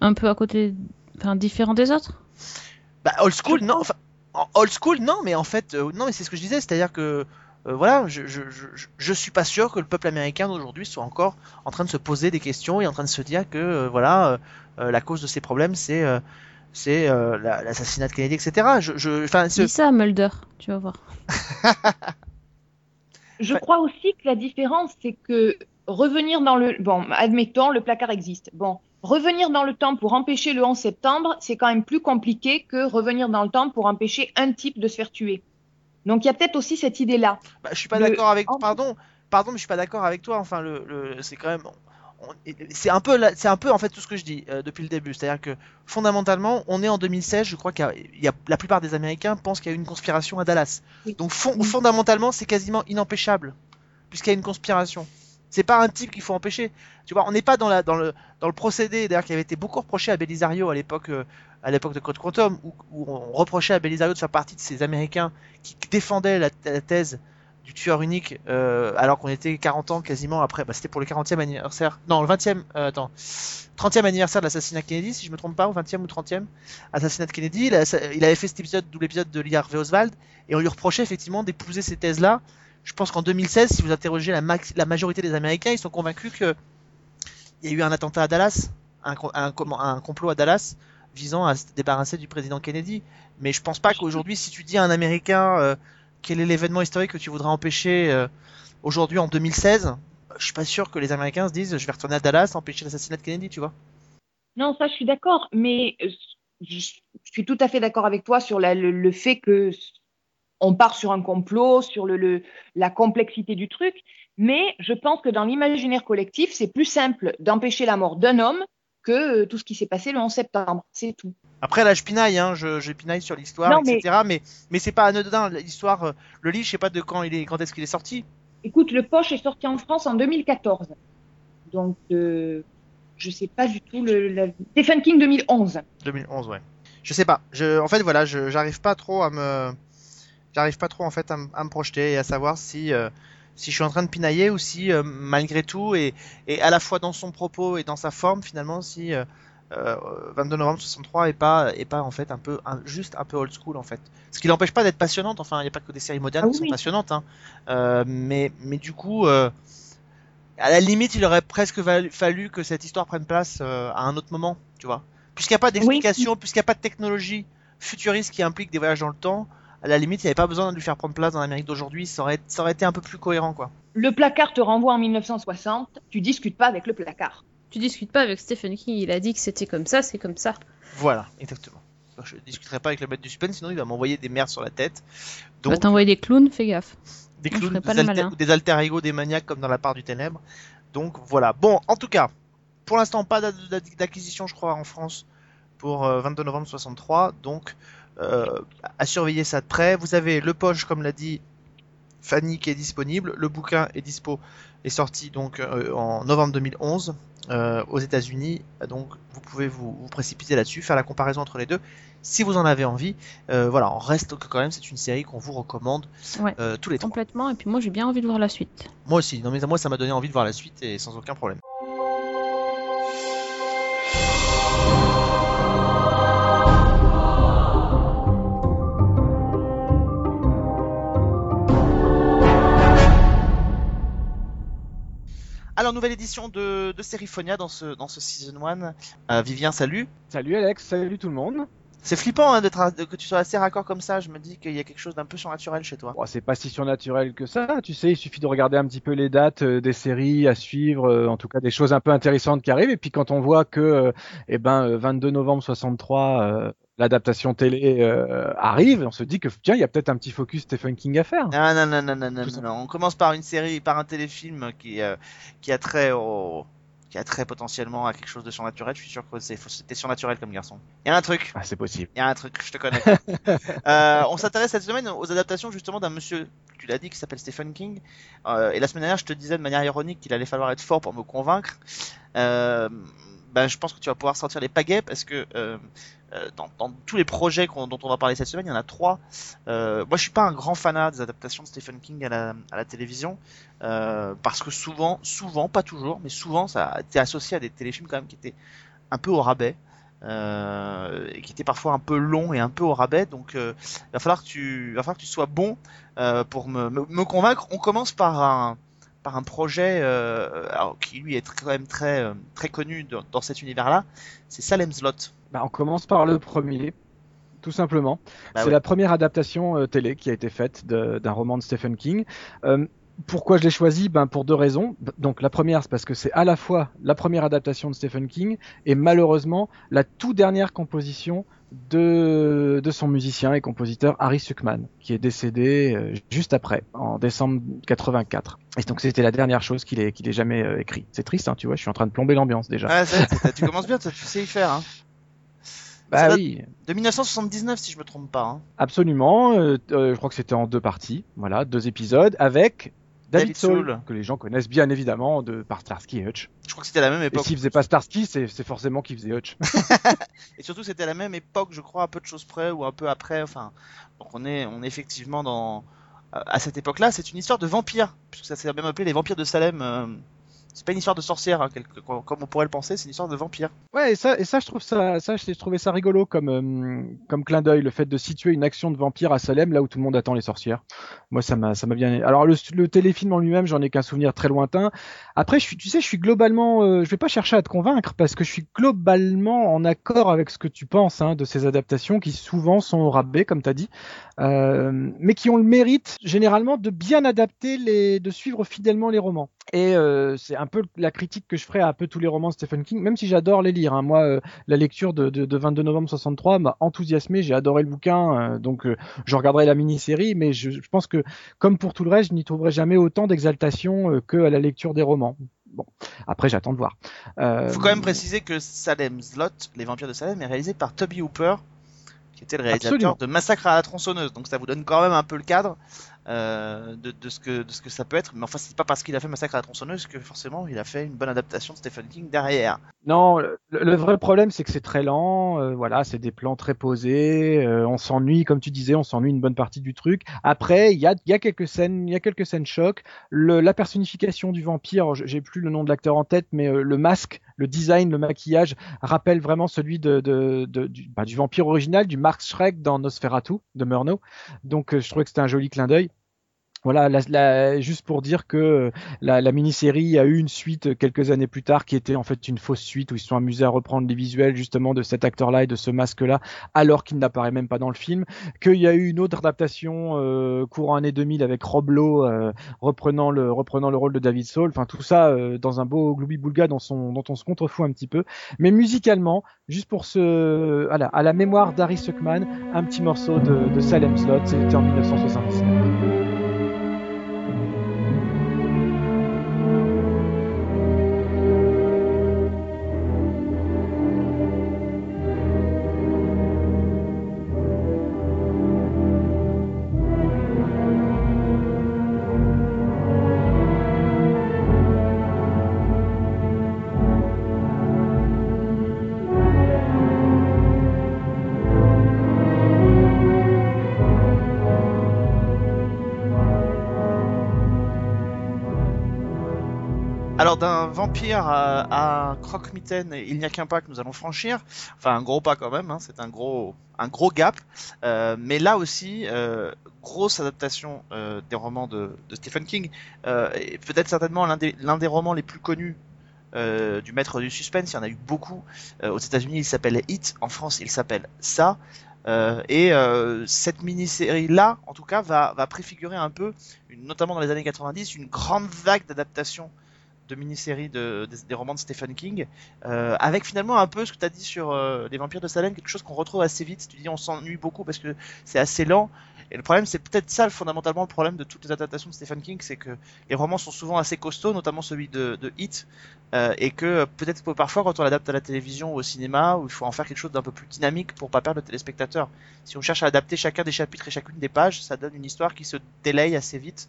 un peu à côté... Enfin, différent des autres? Bah old school non, enfin en- old school non, mais en fait euh, non, mais c'est ce que je disais, c'est-à-dire que euh, voilà, je, je, je, je- suis pas sûr que le peuple américain d'aujourd'hui soit encore en train de se poser des questions et en train de se dire que euh, voilà la cause de ces problèmes c'est euh, c'est euh, la- l'assassinat de Kennedy etc. Je, Dis ça à Mulder, tu vas voir. Je Ouais. crois aussi que la différence, c'est que revenir dans le... Bon, admettons, le placard existe. Bon, revenir dans le temps pour empêcher le 11 septembre, c'est quand même plus compliqué que revenir dans le temps pour empêcher un type de se faire tuer. Donc il y a peut-être aussi cette idée-là. bah, je suis pas le- d'accord avec pardon pardon mais je suis pas d'accord avec toi enfin le, le c'est quand même on- c'est un peu, la- c'est un peu en fait tout ce que je dis euh, depuis le début. C'est-à-dire que fondamentalement, on est en 2016. Je crois qu'il y a, il y a- la plupart des Américains pensent qu'il y a eu une conspiration à Dallas. Oui. Donc Oui. fondamentalement, c'est quasiment inempêchable puisqu'il y a une conspiration. C'est pas un type qu'il faut empêcher. Tu vois, on n'est pas dans, le, procédé, d'ailleurs, qui avait été beaucoup reproché à Belisario à l'époque, euh, à l'époque de Code Quantum, où, on reprochait à Belisario de faire partie de ces Américains qui défendaient la, thèse du tueur unique, euh, alors qu'on était 40 ans quasiment après. Bah, c'était pour le 40e anniversaire. Non, le 20e. euh, attends. 30e anniversaire de l'assassinat de Kennedy, si je me trompe pas, ou 20e ou 30e assassinat de Kennedy. Il avait fait cet épisode, double épisode de Lee Harvey Oswald, et on lui reprochait effectivement d'épouser ces thèses-là. Je pense qu'en 2016, si vous interrogez la, max- la majorité des Américains, ils sont convaincus que il y a eu un attentat à Dallas, un, un, complot à Dallas visant à se débarrasser du président Kennedy. Mais je pense pas qu'aujourd'hui, si tu dis à un Américain euh, quel est l'événement historique que tu voudrais empêcher euh, aujourd'hui en 2016, je suis pas sûr que les Américains se disent je vais retourner à Dallas empêcher l'assassinat de Kennedy, tu vois. Non, ça, je suis d'accord, mais euh, je suis tout à fait d'accord avec toi sur la- le fait que on part sur un complot, sur le, le- la complexité du truc, mais je pense que dans l'imaginaire collectif, c'est plus simple d'empêcher la mort d'un homme que euh, tout ce qui s'est passé le 11 septembre. C'est tout. Après là, je pinaille, hein, je, je pinaille sur l'histoire, Non, mais- etc. Mais mais c'est pas anodin l'histoire. euh, le livre, je sais pas de quand il est, quand est-ce qu'il est sorti. Écoute, le Poche est sorti en France en 2014. Donc, euh, je sais pas du tout le. La... Stephen King 2011. 2011, ouais. Je sais pas. Je, en fait, voilà, je, j'arrive pas trop à me, j'arrive pas trop en fait à, me- à me projeter et à savoir si, euh, si je suis en train de pinailler ou si euh, malgré tout et, et à la fois dans son propos et dans sa forme finalement si euh, euh, 22 novembre 63 est pas est pas en fait un peu un- juste un peu old school en fait. Ce qui l'empêche pas d'être passionnante. Enfin, il n'y a pas que des séries modernes Ah qui sont passionnantes, hein. Mais mais du coup. à la limite, il aurait presque fallu que cette histoire prenne place à un autre moment, tu vois. Puisqu'il n'y a pas d'explication, puisqu'il n'y a pas de technologie futuriste qui implique des voyages dans le temps, à la limite, il n'y avait pas besoin de lui faire prendre place dans l'Amérique d'aujourd'hui, ça aurait, ça aurait été un peu plus cohérent, quoi. Le placard te renvoie en 1960. Tu discutes pas avec le placard. Tu discutes pas avec Stephen King, il a dit que c'était comme ça, c'est comme ça. Voilà, exactement. Je ne discuterai pas avec le maître du suspense, sinon il va m'envoyer des merdes sur la tête. Tu vas Donc, t'envoyer des clowns, fais gaffe. des on clowns, des, alter- des alter ego, des maniaques comme dans la part du ténèbre. Donc voilà. Bon, en tout cas, pour l'instant, pas d'a- d'a- d'acquisition, je crois, en France pour euh, 22 novembre 63. Donc, euh, à surveiller ça de près. Vous avez le poche, comme l'a dit Fanny, qui est disponible. Le bouquin est dispo, est sorti donc euh, en novembre 2011 euh, aux États-Unis. Donc, vous pouvez vous, vous précipiter là-dessus, faire la comparaison entre les deux. Si vous en avez envie, Euh, voilà, on reste que quand même, c'est une série qu'on vous recommande Ouais. euh, tous les trois. Complètement, et puis moi j'ai bien envie de voir la suite. Moi aussi, non mais moi ça m'a donné envie de voir la suite et sans aucun problème. Alors nouvelle édition de, ce, dans ce season 1. Euh, Vivien, salut. Salut Alex, salut tout le monde. C'est flippant hein, d'être que tu sois assez raccord comme ça. Je me dis qu'il y a quelque chose d'un peu surnaturel chez toi. Bon, c'est pas si surnaturel que ça, tu sais, il suffit de regarder un petit peu les dates euh, des séries à suivre, euh, en tout cas des choses un peu intéressantes qui arrivent. Et puis quand on voit que, euh, eh ben, euh, 22 novembre 63, euh, l'adaptation télé euh, arrive, on se dit que tiens, il y a peut-être un petit focus Stephen King à faire. Non, non, non, non, non, non, non. On commence par une série, par un téléfilm qui, euh, qui a trait au, qui a trait potentiellement à quelque chose de surnaturel. Je suis sûr que c'était surnaturel comme garçon. Il y a un truc. Ah, c'est possible. Il y a un truc, je te connais. Euh, on s'intéresse cette semaine aux adaptations justement d'un monsieur, tu l'as dit, qui s'appelle Stephen King. Euh, et la semaine dernière, je te disais de manière ironique qu'il allait falloir être fort pour me convaincre. Euh, ben, je pense que tu vas pouvoir sortir les pagaies parce que euh, euh, dans, dans tous les projets dont on va parler cette semaine, il y en a trois. Euh, moi, je suis pas un grand fanat des adaptations de Stephen King à la, télévision euh, parce que souvent, souvent, pas toujours, mais souvent, ça a été associé à des téléfilms quand même qui étaient un peu au rabais. Euh, et qui étaient parfois un peu longs et un peu au rabais donc euh, il va falloir que tu il va falloir que tu sois bon euh, pour me, me, me convaincre on commence par un par un projet euh, alors, qui lui est quand même très euh, très connu dans, dans cet univers là c'est Salem's Lot Bah, on commence par le premier, tout simplement. Bah c'est la première adaptation euh, télé qui a été faite d'un roman de Stephen King. Euh, pourquoi je l'ai choisi? Ben, Pour deux raisons. Donc la première, c'est parce que c'est à la fois la première adaptation de Stephen King et malheureusement la toute dernière composition de, de son musicien et compositeur Harry Suckman, qui est décédé euh, juste après, en décembre 84. Et donc c'était la dernière chose qu'il ait, qu'il ait jamais euh, écrit. C'est triste, hein, tu vois, je suis en train de plomber l'ambiance déjà. Ça, tu commences bien, tu sais y faire. Hein. bah oui, De 1979, si je me trompe pas. Hein. absolument. euh, euh, je crois que c'était en deux parties, voilà, deux épisodes, avec David, David Soul, Soul. que les gens connaissent bien évidemment de par Starsky et Hutch. Je crois que c'était à la même Et époque. s'il faisait pas Starsky, c'est forcément qu'il faisait Hutch. Et surtout, c'était à la même époque, je crois, à peu de choses près ou un peu après. Enfin, donc on est, on est effectivement dans à cette époque-là. C'est une histoire de vampires, puisque ça s'est même appelé les vampires de Salem. euh, C'est pas une histoire de sorcière, hein, comme on pourrait le penser. C'est une histoire de vampires. Ouais, et ça, je trouvais ça rigolo comme, euh, comme clin d'œil, le fait de situer une action de vampire à Salem, là où tout le monde attend les sorcières. Moi, ça m'a, ça m'a bien. Alors le, téléfilm en lui-même, j'en ai qu'un souvenir très lointain. Après, tu sais, je suis globalement, euh, je vais pas chercher à te convaincre parce que je suis globalement en accord avec ce que tu penses hein, de ces adaptations qui souvent sont au rabais, comme t'as dit, euh, mais qui ont le mérite généralement de bien adapter les, de suivre fidèlement les romans. Et euh, c'est un peu la critique que je ferai à un peu tous les romans de Stephen King, même si j'adore les lire. hein. Moi, euh, la lecture de, de, de 22 novembre 63 m'a enthousiasmé, j'ai adoré le bouquin, euh, donc euh, je regarderai la mini-série, mais je, pense que, comme pour tout le reste, je n'y trouverai jamais autant d'exaltation que à la lecture des romans. Bon, après j'attends de voir. Il faut quand même préciser que Salem's Lot, les vampires de Salem, est réalisé par Toby Hooper, qui était le réalisateur Absolument. de Massacre à la tronçonneuse. Donc ça vous donne quand même un peu le cadre euh, de, de ce que, de ce que ça peut être. Mais enfin, c'est pas parce qu'il a fait Massacre à la tronçonneuse que forcément il a fait une bonne adaptation de Stephen King derrière. Non, le, le vrai problème c'est que c'est très lent, euh, voilà, c'est des plans très posés, euh, on s'ennuie, comme tu disais, on s'ennuie une bonne partie du truc. Après, il y a, il y a quelques scènes, il y a quelques scènes choc. Le, la personnification du vampire, j'ai plus le nom de l'acteur en tête, mais le masque, le design, le maquillage rappelle vraiment celui bah, du vampire original, du Mark Schreck dans Nosferatu de Murnau. Donc, euh, je trouvais que c'était un joli clin d'œil. Voilà, la- la- juste pour dire que euh, la, la mini-série a eu une suite euh, quelques années plus tard qui était en fait une fausse suite où ils se sont amusés à reprendre les visuels justement de cet acteur-là et de ce masque-là alors qu'il n'apparaît même pas dans le film. Qu'il y a eu une autre adaptation euh, courant année 2000 avec Rob Lowe euh, reprenant le reprenant le rôle de David Soul. Enfin tout ça euh, dans un beau gloubi-boulga dont, dont on se contrefout un petit peu. Mais musicalement, juste pour ce à la, à la mémoire d'Harry Suckman, un petit morceau de, de Salem Slot, c'était en 1979. Alors d'un vampire à, à croque-mitaine, il n'y a qu'un pas que nous allons franchir. Enfin un gros pas quand même, hein, c'est un gros, un gros gap. Euh, mais là aussi, euh, grosse adaptation euh, des romans de, Stephen King. Peut-être certainement l'un des, romans les plus connus du maître du suspense. Il y en a eu beaucoup. Aux États-Unis, il s'appelle Hit. En France, il s'appelle Ça. Et cette mini-série là, en tout cas, va, préfigurer un peu, notamment dans les années 90, une grande vague d'adaptation de mini-séries de, des, romans de Stephen King, euh, avec finalement un peu ce que tu as dit sur euh, les vampires de Salem, quelque chose qu'on retrouve assez vite. Tu dis on s'ennuie beaucoup parce que c'est assez lent. Et le problème, c'est peut-être ça fondamentalement le problème de toutes les adaptations de Stephen King, c'est que les romans sont souvent assez costauds, notamment celui de, de Hit, euh, et que peut-être parfois quand on l'adapte à la télévision ou au cinéma, où il faut en faire quelque chose d'un peu plus dynamique pour pas perdre le téléspectateur. Si on cherche à adapter chacun des chapitres et chacune des pages, ça donne une histoire qui se délaye assez vite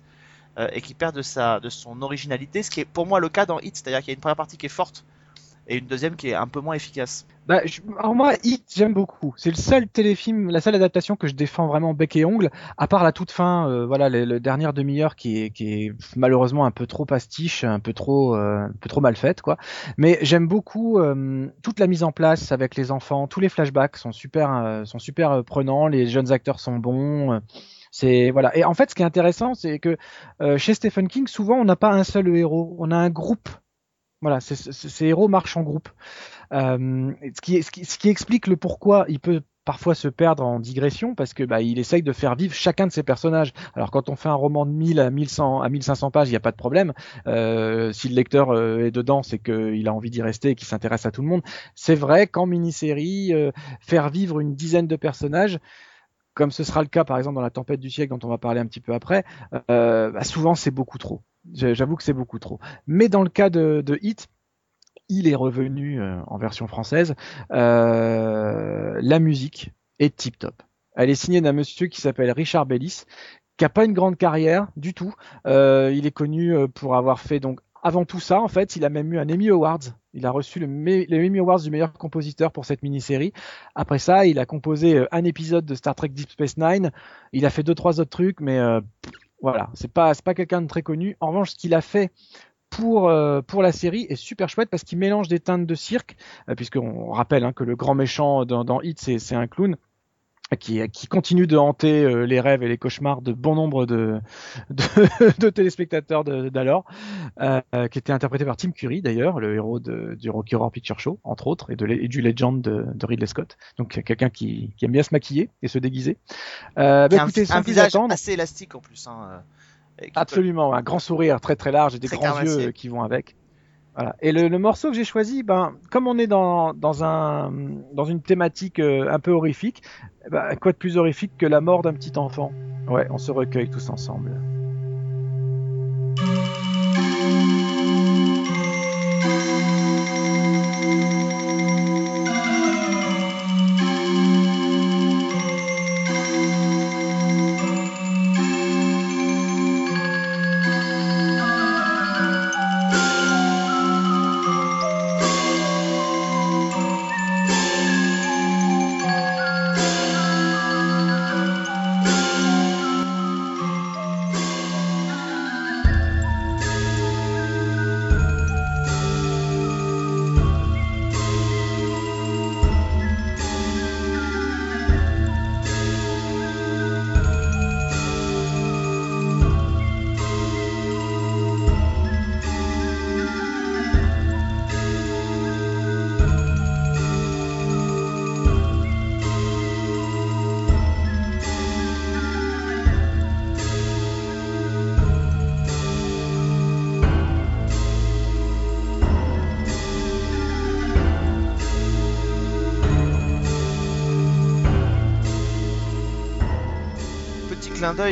euh, et qui perd de sa de son originalité, ce qui est pour moi le cas dans Hit, c'est-à-dire qu'il y a une première partie qui est forte et une deuxième qui est un peu moins efficace. Bah, je- alors moi, Hit, j'aime beaucoup. C'est le seul téléfilm, la seule adaptation que je défends vraiment bec et ongle, à part la toute fin, euh, voilà, le, le dernière demi-heure qui est, qui est malheureusement un peu trop pastiche, un peu trop, euh, un peu trop mal faite, quoi. Mais j'aime beaucoup euh, toute la mise en place avec les enfants, tous les flashbacks sont super, euh, sont super euh, prenants, les jeunes acteurs sont bons. C'est voilà. Et en fait, ce qui est intéressant, c'est que euh, chez Stephen King, souvent, on n'a pas un seul héros, on a un groupe. Voilà, ces héros marchent en groupe. Euh, ce, qui, ce, qui, ce qui explique le pourquoi il peut parfois se perdre en digression parce que bah, il essaye de faire vivre chacun de ses personnages. Alors quand on fait un roman de 1000 à 1100 à 1500 pages, il n'y a pas de problème. Euh, si le lecteur euh, est dedans, c'est qu'il a envie d'y rester et qu'il s'intéresse à tout le monde. C'est vrai qu'en mini-série, euh, faire vivre une dizaine de personnages, comme ce sera le cas par exemple dans la tempête du siècle dont on va parler un petit peu après, euh, bah, souvent c'est beaucoup trop. J'avoue que c'est beaucoup trop. Mais dans le cas de, Hit, il est revenu euh, en version française. Euh, la musique est tip top. Elle est signée d'un monsieur qui s'appelle Richard Bellis, qui a pas une grande carrière du tout. Il est connu pour avoir fait donc avant tout ça, en fait, il a même eu un Emmy Awards. Il a reçu le, Emmy Awards du meilleur compositeur pour cette mini-série. Après ça, il a composé euh, un épisode de Star Trek Deep Space Nine. Il a fait deux trois autres trucs, mais euh, voilà, c'est pas c'est pas quelqu'un de très connu. En revanche, ce qu'il a fait pour euh, pour la série est super chouette parce qu'il mélange des teintes de cirque, puisqu'on rappelle hein, que le grand méchant dans, dans Hit c'est un clown qui, qui continue de hanter euh, les rêves et les cauchemars de bon nombre de, de, de téléspectateurs d'alors, euh, euh, qui était interprété par Tim Curry d'ailleurs, le héros de, du Rocky Horror Picture Show, entre autres, et, de, et du Legend de, de Ridley Scott. Donc quelqu'un qui, qui aime bien se maquiller et se déguiser. Euh, bah, un, écoutez, un visage attendre, assez élastique en plus. Hein, euh, peut- absolument, un grand sourire très très large et des Très grands yeux euh, qui vont avec. Voilà. Et le, le morceau que j'ai choisi, ben, comme on est dans, dans, un, dans une thématique euh, un peu horrifique, eh ben, quoi de plus horrifique que la mort d'un petit enfant? Ouais, on se recueille tous ensemble.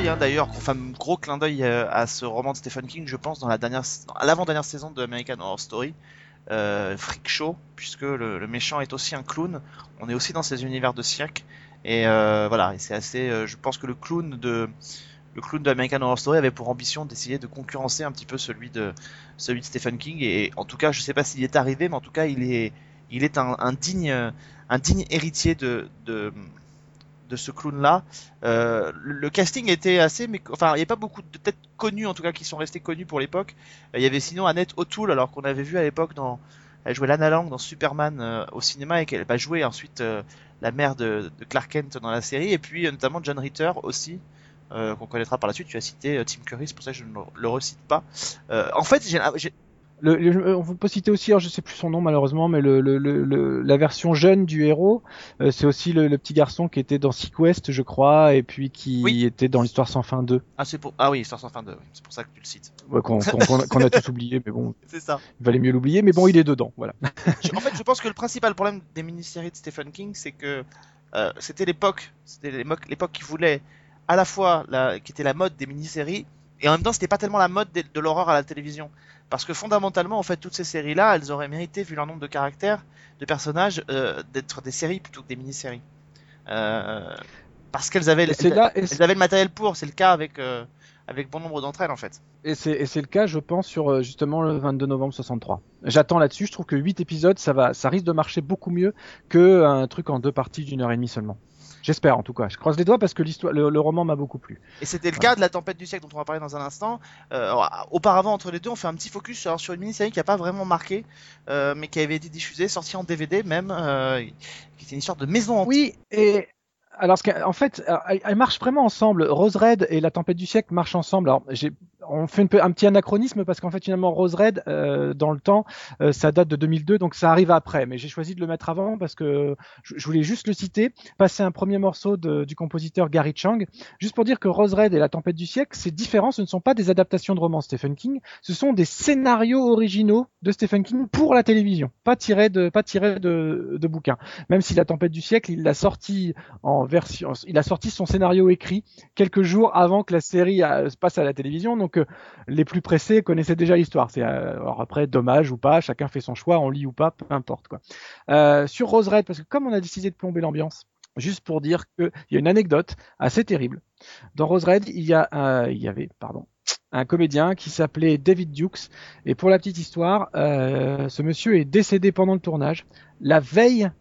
Hein, d'ailleurs, enfin gros clin d'œil euh, à ce roman de Stephen King, je pense dans la dernière, à l'avant-dernière saison de American Horror Story, euh, Freak Show, puisque le, méchant est aussi un clown. On est aussi dans ces univers de cirque et euh, voilà, c'est assez. euh, je pense que le clown de le clown de American Horror Story avait pour ambition d'essayer de concurrencer un petit peu celui de celui de Stephen King et en tout cas, je sais pas s'il est arrivé, mais en tout cas, il est il est un, digne un digne héritier de de ce clown-là. Euh, le, casting était assez, mais enfin, il n'y a pas beaucoup de têtes connues en tout cas qui sont restées connues pour l'époque. Euh, Il y avait sinon Annette O'Toole, alors qu'on avait vu à l'époque dans, elle jouait Lana Lang dans Superman euh, au cinéma et qu'elle va jouer ensuite la mère de, de Clark Kent dans la série, et puis notamment John Ritter aussi. qu'on connaîtra par la suite, tu as cité Tim Curry, c'est pour ça que je ne le, recite pas. En fait, j'ai Le, le- on peut citer aussi, alors je sais plus son nom malheureusement, mais le, le, la version jeune du héros, euh, c'est aussi le, petit garçon qui était dans Sequest, je crois, et puis qui Oui. était dans l'histoire sans fin 2, ah, c'est pour... ah oui, Histoire sans fin 2, oui. c'est pour ça que tu le cites. ouais, qu'on a- tous oublié, mais bon, C'est ça. il valait mieux l'oublier, mais bon, il est dedans, voilà. En fait, je pense que le principal problème des mini-séries de Stephen King, c'est que euh, c'était l'époque, c'était l'époque l'époque qui voulait à la fois la, qui était la mode des mini-séries, et en même temps, c'était pas tellement la mode de, de l'horreur à la télévision, parce que fondamentalement, en fait, toutes ces séries-là, elles auraient mérité, vu leur nombre de caractères, de personnages, euh, d'être des séries plutôt que des mini-séries, Euh, parce qu'elles avaient, elles, là, elles avaient le matériel pour. C'est le cas avec euh, avec bon nombre d'entre elles en fait. Et c'est le cas, je pense, sur justement le 22 novembre 63. J'attends là-dessus. Je trouve que 8 épisodes, ça va, ça risque de marcher beaucoup mieux que un truc en deux parties d'une heure et demie seulement. J'espère en tout cas. Je croise les doigts parce que l'histoire, le, le roman m'a beaucoup plu. Et c'était le cas de la tempête du siècle dont on va parler dans un instant. Euh, auparavant, entre les deux, on fait un petit focus sur, sur une mini-série qui a pas vraiment marqué, euh, mais qui avait été diffusée, sortie en DVD même, euh, qui était une histoire de maison. Oui, et alors ce en fait, elle, elle marche vraiment ensemble. Rose Red et la tempête du siècle marchent ensemble. Alors j'ai on fait un petit anachronisme parce qu'en fait finalement Rose Red euh, dans le temps euh, ça date de 2002 donc ça arrive après. Mais j'ai choisi de le mettre avant parce que je, voulais juste le citer passer un premier morceau du compositeur Gary Chang. Juste pour dire que Rose Red et la tempête du siècle c'est différent ce ne sont pas des adaptations de romans Stephen King ce sont des scénarios originaux de Stephen King pour la télévision pas tirés de pas tirés de, de bouquins. Même si la tempête du siècle il l'a sorti en version il a sorti son scénario écrit quelques jours avant que la série euh, se passe à la télévision euh, les plus pressés connaissaient déjà l'histoire. C'est euh, alors après dommage ou pas, chacun fait son choix, on lit ou pas, peu importe quoi. Euh, sur Rose Red, parce que comme on a décidé de plomber l'ambiance, juste pour dire qu'il y a une anecdote assez terrible. Dans Rose Red, il y a, avait, un comédien qui s'appelait David Dukes. Et pour la petite histoire, ce monsieur est décédé pendant le tournage, la veille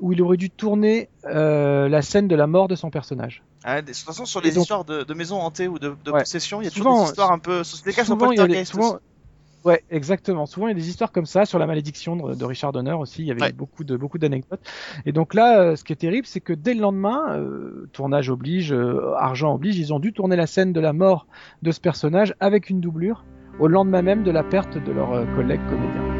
où il aurait dû tourner euh, la scène de la mort de son personnage. Ah, de toute façon, sur les donc- histoires de, de maisons hantées ou de, de Ouais. possessions, il y a Souvent, toujours des histoires un peu. Des cas souvent, il y a des- souvent-. Ouais, exactement. Souvent, il y a des histoires comme ça sur la malédiction de, de Richard Donner aussi. Il y avait Ouais. beaucoup de beaucoup d'anecdotes. Et donc là, euh, ce qui est terrible, c'est que dès le lendemain, euh, tournage oblige, euh, argent oblige, ils ont dû tourner la scène de la mort de ce personnage avec une doublure au lendemain même de la perte de leur collègue comédien.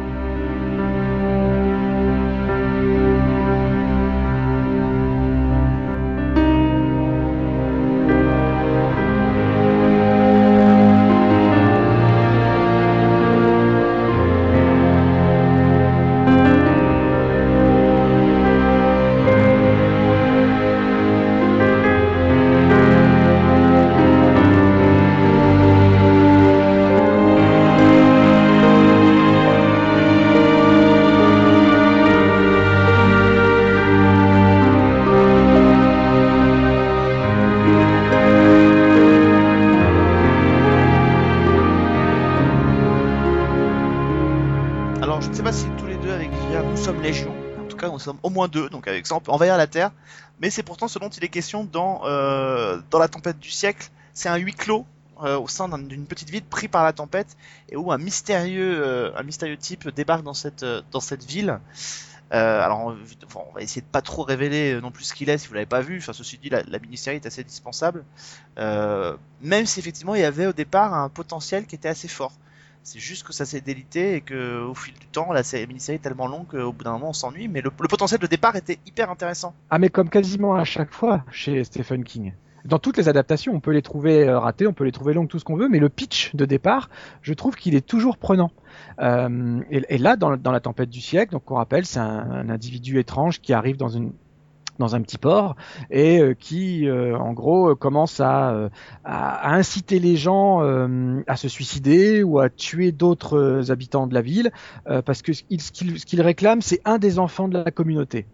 Au moins deux, donc avec ça, envahir la Terre. Mais c'est pourtant ce dont il est question dans, euh, dans la tempête du siècle. C'est un huis clos euh, au sein d'un- d'une petite ville pris par la tempête et où un mystérieux, euh, un mystérieux type débarque dans cette, ville. Alors, on, va essayer de pas trop révéler non plus ce qu'il est si vous l'avez pas vu. Enfin, ceci dit, la, la est assez dispensable. Même si effectivement il y avait au départ un potentiel qui était assez fort. C'est juste que ça s'est délité et que au fil du temps, la sé- mini-série est tellement longue qu'au bout d'un moment on s'ennuie. Mais le, potentiel de départ était hyper intéressant. Ah mais comme quasiment à chaque fois chez Stephen King. Dans toutes les adaptations, on peut les trouver euh, ratées, on peut les trouver longues, tout ce qu'on veut, mais le pitch de départ, je trouve qu'il est toujours prenant. Euh, et, là, dans, la tempête du siècle, donc on rappelle, c'est un individu étrange qui arrive dans une dans un petit port et euh, qui, euh, en gros, euh, commence à, inciter les gens à se suicider ou à tuer d'autres habitants de la ville, parce que ce qu'il réclame, c'est un des enfants de la communauté.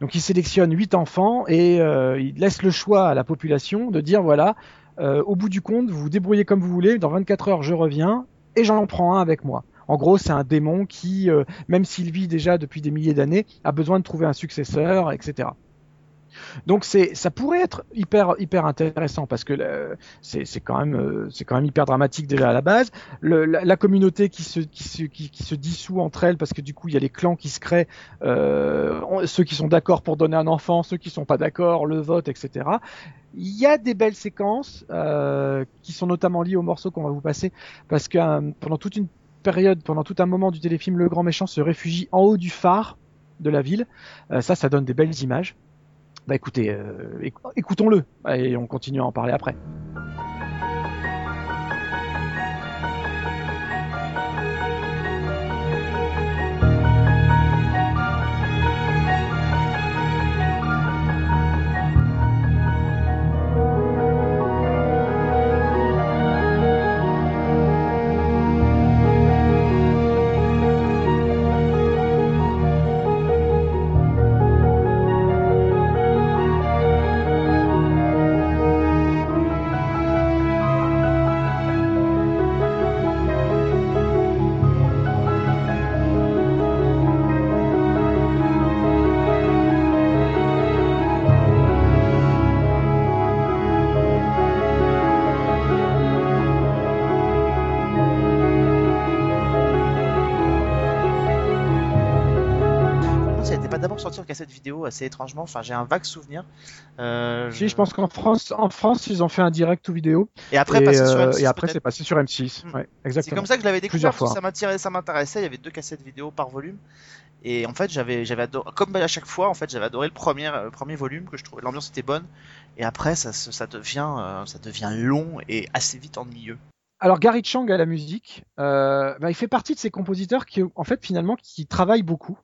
Donc il sélectionne huit enfants et il laisse le choix à la population de dire voilà, au bout du compte, vous vous débrouillez comme vous voulez, dans 24 heures je reviens et j'en prends un avec moi. En gros, c'est un démon qui, même s'il vit déjà depuis des milliers d'années, a besoin de trouver un successeur, etc. Donc ça pourrait être hyper hyper intéressant parce que euh, c'est, quand même euh, c'est quand même hyper dramatique déjà à la base. La, communauté qui se qui se qui, se dissout entre elles parce que du coup il y a les clans qui se créent, euh, ceux qui sont d'accord pour donner un enfant, ceux qui sont pas d'accord, le vote, etc. Il y a des belles séquences qui sont notamment liées au morceau qu'on va vous passer parce que pendant toute une période, pendant tout un moment du téléfilm, le grand méchant se réfugie en haut du phare de la ville. Ça, ça donne des belles images. Bah écoutez, euh, éc- écoutons-le et on continue à en parler après. D'abord sorti en cassette vidéo assez étrangement. Enfin, j'ai un vague souvenir. Euh, Si, je pense qu'en France, en France, ils ont fait un direct ou vidéo. Et après, et, passer sur euh, M6, et après, peut-être. c'est passé sur M6. Hmm. Ouais, C'est exactement. comme ça que je l'avais découvert parce que ça m'intéressait. Il y avait deux cassettes vidéo par volume. Et en fait, j'avais, j'avais adoré, comme à chaque fois, en fait, j'avais adoré le premier, euh, le premier volume que je trouvais l'ambiance était bonne. Et après, ça, ça devient, euh, ça devient long et assez vite ennuyeux. Alors Gary Chang à la musique, euh, bah, il fait partie de ces compositeurs qui, en fait, finalement, qui travaillent beaucoup,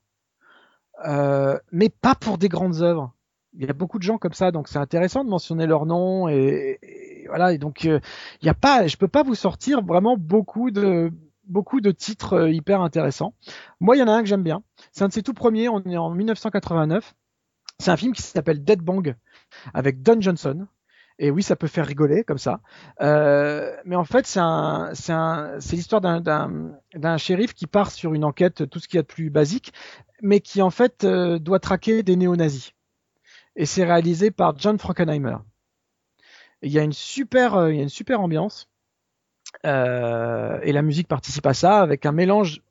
euh, mais pas pour des grandes œuvres. Il y a beaucoup de gens comme ça, donc c'est intéressant de mentionner leur nom et, et voilà. Et donc euh, il y a pas, je peux pas vous sortir vraiment beaucoup de beaucoup de titres euh, hyper intéressants. Moi, il y en a un que j'aime bien. C'est un de ses tout premiers. On est en 1989. C'est un film qui s'appelle Dead Bang avec Don Johnson. Et oui, ça peut faire rigoler comme ça. Euh, mais en fait, c'est c'est l'histoire d'un, d'un, d'un shérif qui part sur une enquête, tout ce qu'il y a de plus basique, mais qui en fait euh, doit traquer des néo-nazis. Et c'est réalisé par John Frankenheimer. Il y a une super, euh, y a une super ambiance. Euh, et la musique participe à ça avec un mélange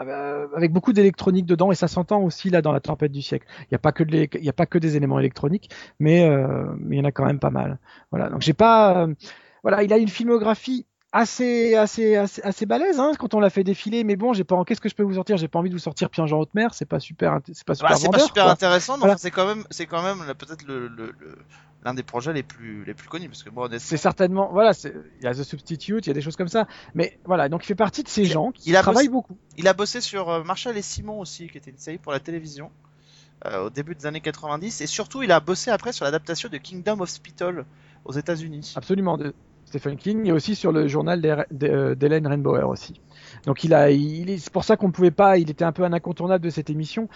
euh, avec beaucoup d'électronique dedans et ça s'entend aussi là dans la tempête du siècle. Il n'y a pas que des éléments électroniques, mais euh, mais il y en a quand même pas mal. Voilà. Donc j'ai pas voilà, il a une filmographie assez assez assez, assez balèze hein, quand on l'a fait défiler mais bon, j'ai pas qu'est-ce que je peux vous sortir? J'ai pas envie de vous sortir Pierre Jean Haute-Mer, c'est pas super c'est pas super Bah, c'est pas vendeur, super quoi. intéressant, Voilà. c'est quand même, c'est quand même peut-être le, le, le- l'un des projets les plus, les plus connus parce que honnêtement, C'est certainement voilà, il y a The Substitute, il y a des choses comme ça, mais voilà, donc il fait partie de ces Il- gens qui il a travaillent bossé- beaucoup. Il a bossé sur euh, Marshall et Simon aussi, qui était une série pour la télévision euh, au début des années 90, et surtout il a bossé après sur l'adaptation de Kingdom of Spittle aux États-Unis. Absolument, de Stephen King et aussi sur le journal d'E- d'Hélène Rainbower aussi. Donc il a, c'est pour ça qu'on ne pouvait pas, il était un peu un incontournable de cette émission.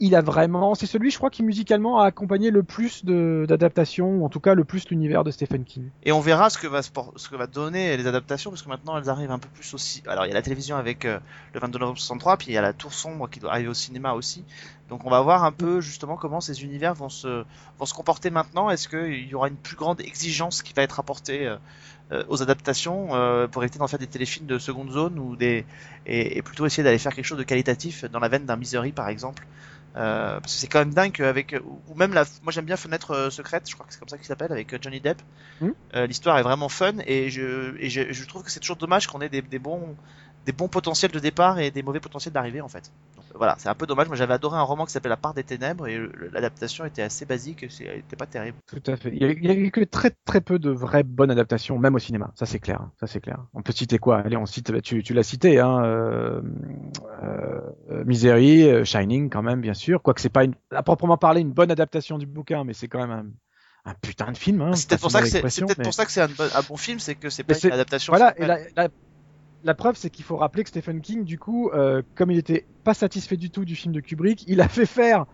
Il a vraiment, c'est celui, je crois, qui musicalement a accompagné le plus d'adaptations, ou en tout cas le plus l'univers de Stephen King. Et on verra ce que va ce que va donner les adaptations, parce que maintenant elles arrivent un peu plus aussi. Alors il y a la télévision avec euh, le 22 novembre 63, puis il y a la Tour sombre qui doit arriver au cinéma aussi. Donc on va voir un peu justement comment ces univers vont se vont se comporter maintenant. Est-ce qu'il y aura une plus grande exigence qui va être apportée euh, euh, aux adaptations euh, pour éviter d'en faire des téléfilms de seconde zone ou des et, et plutôt essayer d'aller faire quelque chose de qualitatif dans la veine d'un Misery par exemple? Euh, parce que c'est quand même dingue avec ou même la moi j'aime bien Fenêtre secrète je crois que c'est comme ça qu'il s'appelle avec Johnny Depp. Euh, l'histoire est vraiment fun et je et je, je trouve que c'est toujours dommage qu'on ait des, des bons des bons potentiels de départ et des mauvais potentiels d'arrivée en fait voilà c'est un peu dommage moi j'avais adoré un roman qui s'appelle La part des ténèbres et l'adaptation était assez basique c'était pas terrible Tout à fait. Il y a, il y a eu que très très peu de vraies bonnes adaptations, même au cinéma. Ça c'est clair. Ça c'est clair. On peut citer quoi? Allez, on cite. bah, Tu, tu l'as cité, hein. Euh, euh, Misery, euh, Shining, quand même, bien sûr. Quoique c'est pas une, à proprement parler une bonne adaptation du bouquin, mais c'est quand même un, un putain de film. Hein, c'est peut-être pour ça que c'est c'est l'expression, peut-être mais- pour ça que c'est un, bon- un bon film c'est que c'est pas une adaptation Voilà, et fidèle. la, la, la preuve, c'est qu'il faut rappeler que Stephen King, du coup, euh, comme il était pas satisfait du tout du film de Kubrick, il a fait faire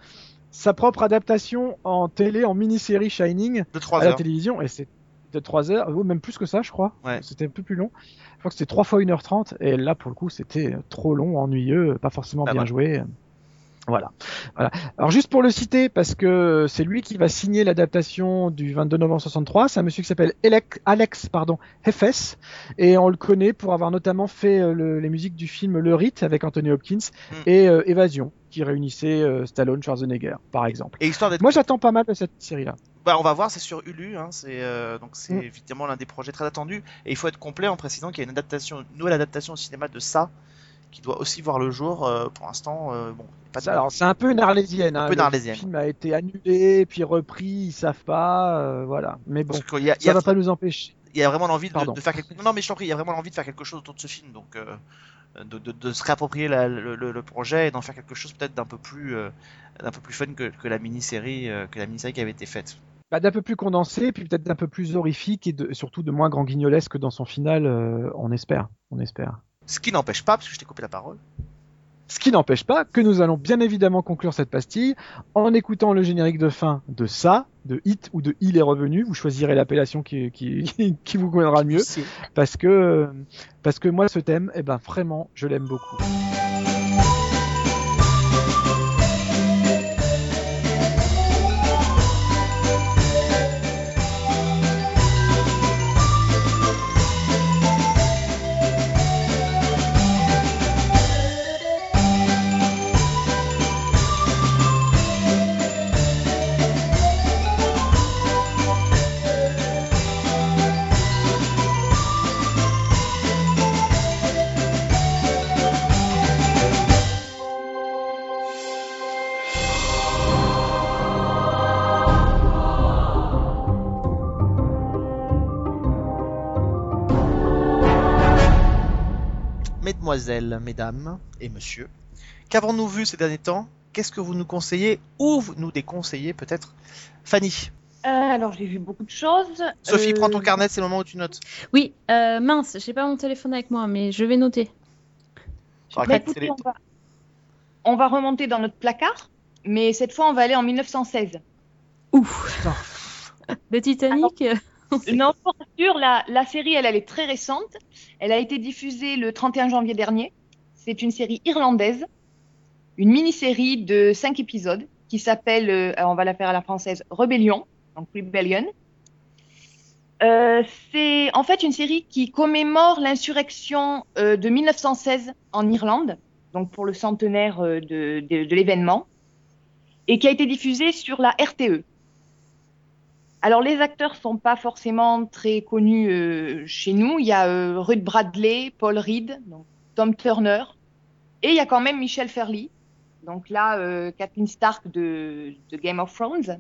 sa propre adaptation en télé, en mini-série Shining de 3 à la heures télévision, et c'est de 3 heures, ou même plus que ça, je crois. Ouais. C'était un peu plus long. Je crois que c'était 3 fois 1h30, et là, pour le coup, c'était trop long, ennuyeux, pas forcément Ah bien bah. joué. Voilà. voilà. Alors juste pour le citer, parce que c'est lui qui va signer l'adaptation du 22 novembre 63, c'est un monsieur qui s'appelle Alex pardon, Heffes, et on le connaît pour avoir notamment fait euh, le- les musiques du film Le Rite avec Anthony Hopkins Mm. et euh, Évasion, qui réunissait euh, Stallone, Schwarzenegger, par exemple. et histoire Moi j'attends pas mal de cette série-là. Bah, on va voir, c'est sur Hulu, hein, c'est euh, donc c'est Mm. évidemment l'un des projets très attendus. Et il faut être complet en précisant qu'il y a une adaptation, une nouvelle adaptation au cinéma de ça, qui doit aussi voir le jour. euh, pour l'instant, euh, bon, pas de. Ça, alors c'est un peu une arlésienne. Hein. peu une Le arlésienne. film a été annulé, puis repris, ils savent pas, euh, voilà. Mais bon, y a, il y ça a- va pas nous empêcher. il y a vraiment l'envie de, de faire quelque... non, mais je t'en prie, il y a vraiment l'envie de faire quelque chose autour de ce film, donc de, de, de se réapproprier la- le, le- le projet et d'en faire quelque chose peut-être d'un peu plus euh, d'un peu plus fun que, que la mini-série euh, que la mini-série qui avait été faite. Bah, d'un peu plus condensé, puis peut-être d'un peu plus horrifique et de, surtout de moins grand guignolesque dans son final, euh, on espère. On espère. Ce qui n'empêche pas, parce que je t'ai coupé la parole, Ce qui n'empêche pas que nous allons bien évidemment conclure cette pastille en écoutant le générique de fin de ça, de Hit ou de Il est revenu. Vous choisirez l'appellation qui, qui, qui vous conviendra le mieux. C'est- Parce que, parce que moi, ce thème, eh ben, vraiment, je l'aime beaucoup. Mesdames et monsieur, qu'avons-nous vu ces derniers temps? Qu'est-ce que vous nous conseillez? Ou vous nous déconseillez peut-être? Fanny, Euh, alors, j'ai vu beaucoup de choses. Sophie, Euh, prends ton carnet, c'est le moment où tu notes. Oui, euh, mince, j'ai pas mon téléphone avec moi, mais je vais noter. Bah, on, va... on va remonter dans notre placard, mais cette fois, on va aller en 1916. Ouf. Le Titanic. Non, pour sûr, la, série, elle, est très récente. Elle a été diffusée le 31 janvier dernier. C'est une série irlandaise, une mini-série de cinq épisodes qui s'appelle, euh, on va la faire à la française, Rebellion, donc Rebellion. Euh, c'est en fait une série qui commémore l'insurrection euh, de 1916 en Irlande, donc pour le centenaire de, l'événement, et qui a été diffusée sur la. RTE. Alors les acteurs sont pas forcément très connus euh, chez nous. Il y a euh, Ruth Bradley, Paul Reed, donc Tom Turner, et il y a quand même Michel Fairley. Donc là, euh, Kathleen Stark de, de Game of Thrones.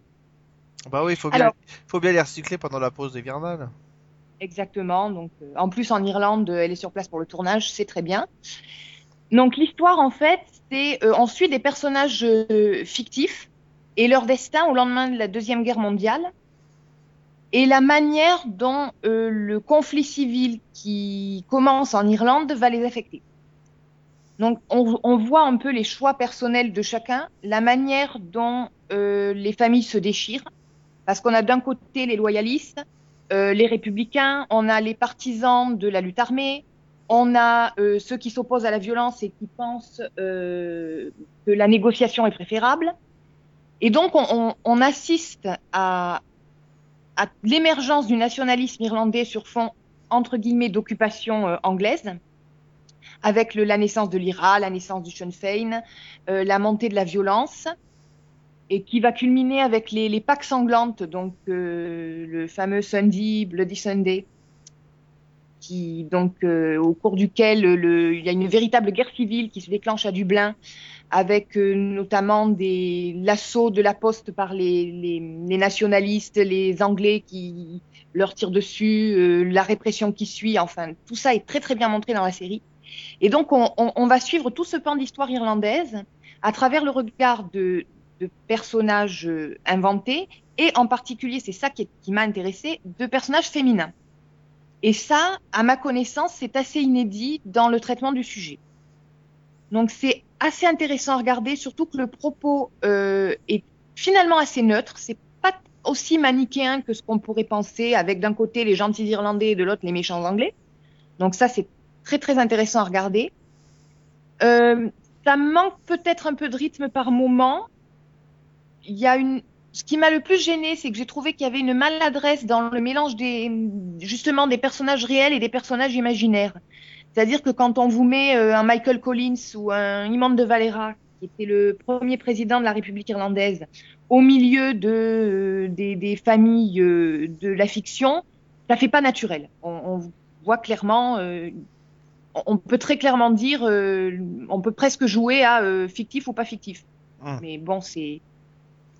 Bah oui, il faut bien, Alors- faut bien les recycler pendant la pause hivernale. Exactement. Donc, euh, en plus, en Irlande, euh, elle est sur place pour le tournage, c'est très bien. Donc, l'histoire, en fait, c'est euh, on suit des personnages euh, fictifs et leur destin au lendemain de la Deuxième Guerre mondiale et la manière dont euh, le conflit civil qui commence en Irlande va les affecter. Donc, on, voit un peu les choix personnels de chacun, la manière dont euh, les familles se déchirent, parce qu'on a d'un côté les loyalistes, euh, les républicains, on a les partisans de la lutte armée, on a ceux qui s'opposent à la violence et qui pensent que la négociation est préférable. Et donc, on, on- on assiste à, à l'émergence du nationalisme irlandais sur fond, entre guillemets, d'occupation euh, anglaise, avec le- la naissance de l'IRA, la naissance du Sinn Féin, euh, la montée de la violence et qui va culminer avec les, les sanglantes, donc euh, le fameux Sunday, Bloody Sunday, qui donc euh, au cours duquel le, il y a une véritable guerre civile qui se déclenche à Dublin, avec euh, notamment l'assaut de la poste par les, nationalistes, les Anglais qui leur tirent dessus, euh, la répression qui suit, enfin tout ça est très très bien montré dans la série. Et donc on, va suivre tout ce pan d'histoire irlandaise à travers le regard de, personnages euh, inventés et en particulier, c'est ça qui, qui m'a intéressé, de personnages féminins. Et ça, à ma connaissance, c'est assez inédit dans le traitement du sujet. Donc c'est assez intéressant à regarder, surtout que le propos euh, est finalement assez neutre. C'est pas aussi manichéen que ce qu'on pourrait penser, avec d'un côté les gentils Irlandais et de l'autre les méchants Anglais. Donc ça, c'est très très intéressant à regarder. Euh, ça manque peut-être un peu de rythme par moment. Il y a une, ce qui m'a le plus gêné, c'est que j'ai trouvé qu'il y avait une maladresse dans le mélange des, justement, des personnages réels et des personnages imaginaires. C'est-à-dire que quand on vous met euh, un Michael Collins ou un Imam de Valera, qui était le premier président de la République irlandaise, au milieu de, euh, des, des familles euh, de la fiction, ça fait pas naturel. On, on voit clairement, euh, on peut très clairement dire, euh, on peut presque jouer à euh, fictif ou pas fictif. Hum. Mais bon, c'est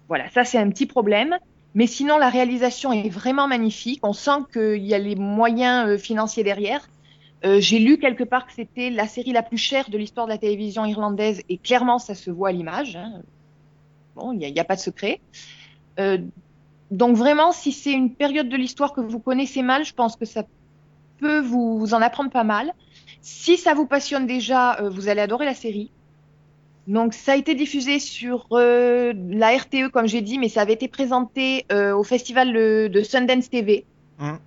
voilà, ça c'est un petit problème. Mais sinon, la réalisation est vraiment magnifique. On sent qu'il y a les moyens financiers derrière. Euh, J'ai lu quelque part que c'était la série la plus chère de l'histoire de la télévision irlandaise et clairement, ça se voit à l'image. Hein. Bon, il n'y a, pas de secret. Euh, donc vraiment, si c'est une période de l'histoire que vous connaissez mal, je pense que ça peut vous, en apprendre pas mal. Si ça vous passionne déjà, euh, vous allez adorer la série. Donc ça a été diffusé sur la RTE comme j'ai dit, mais ça avait été présenté au festival de, Sundance TV. Mhm.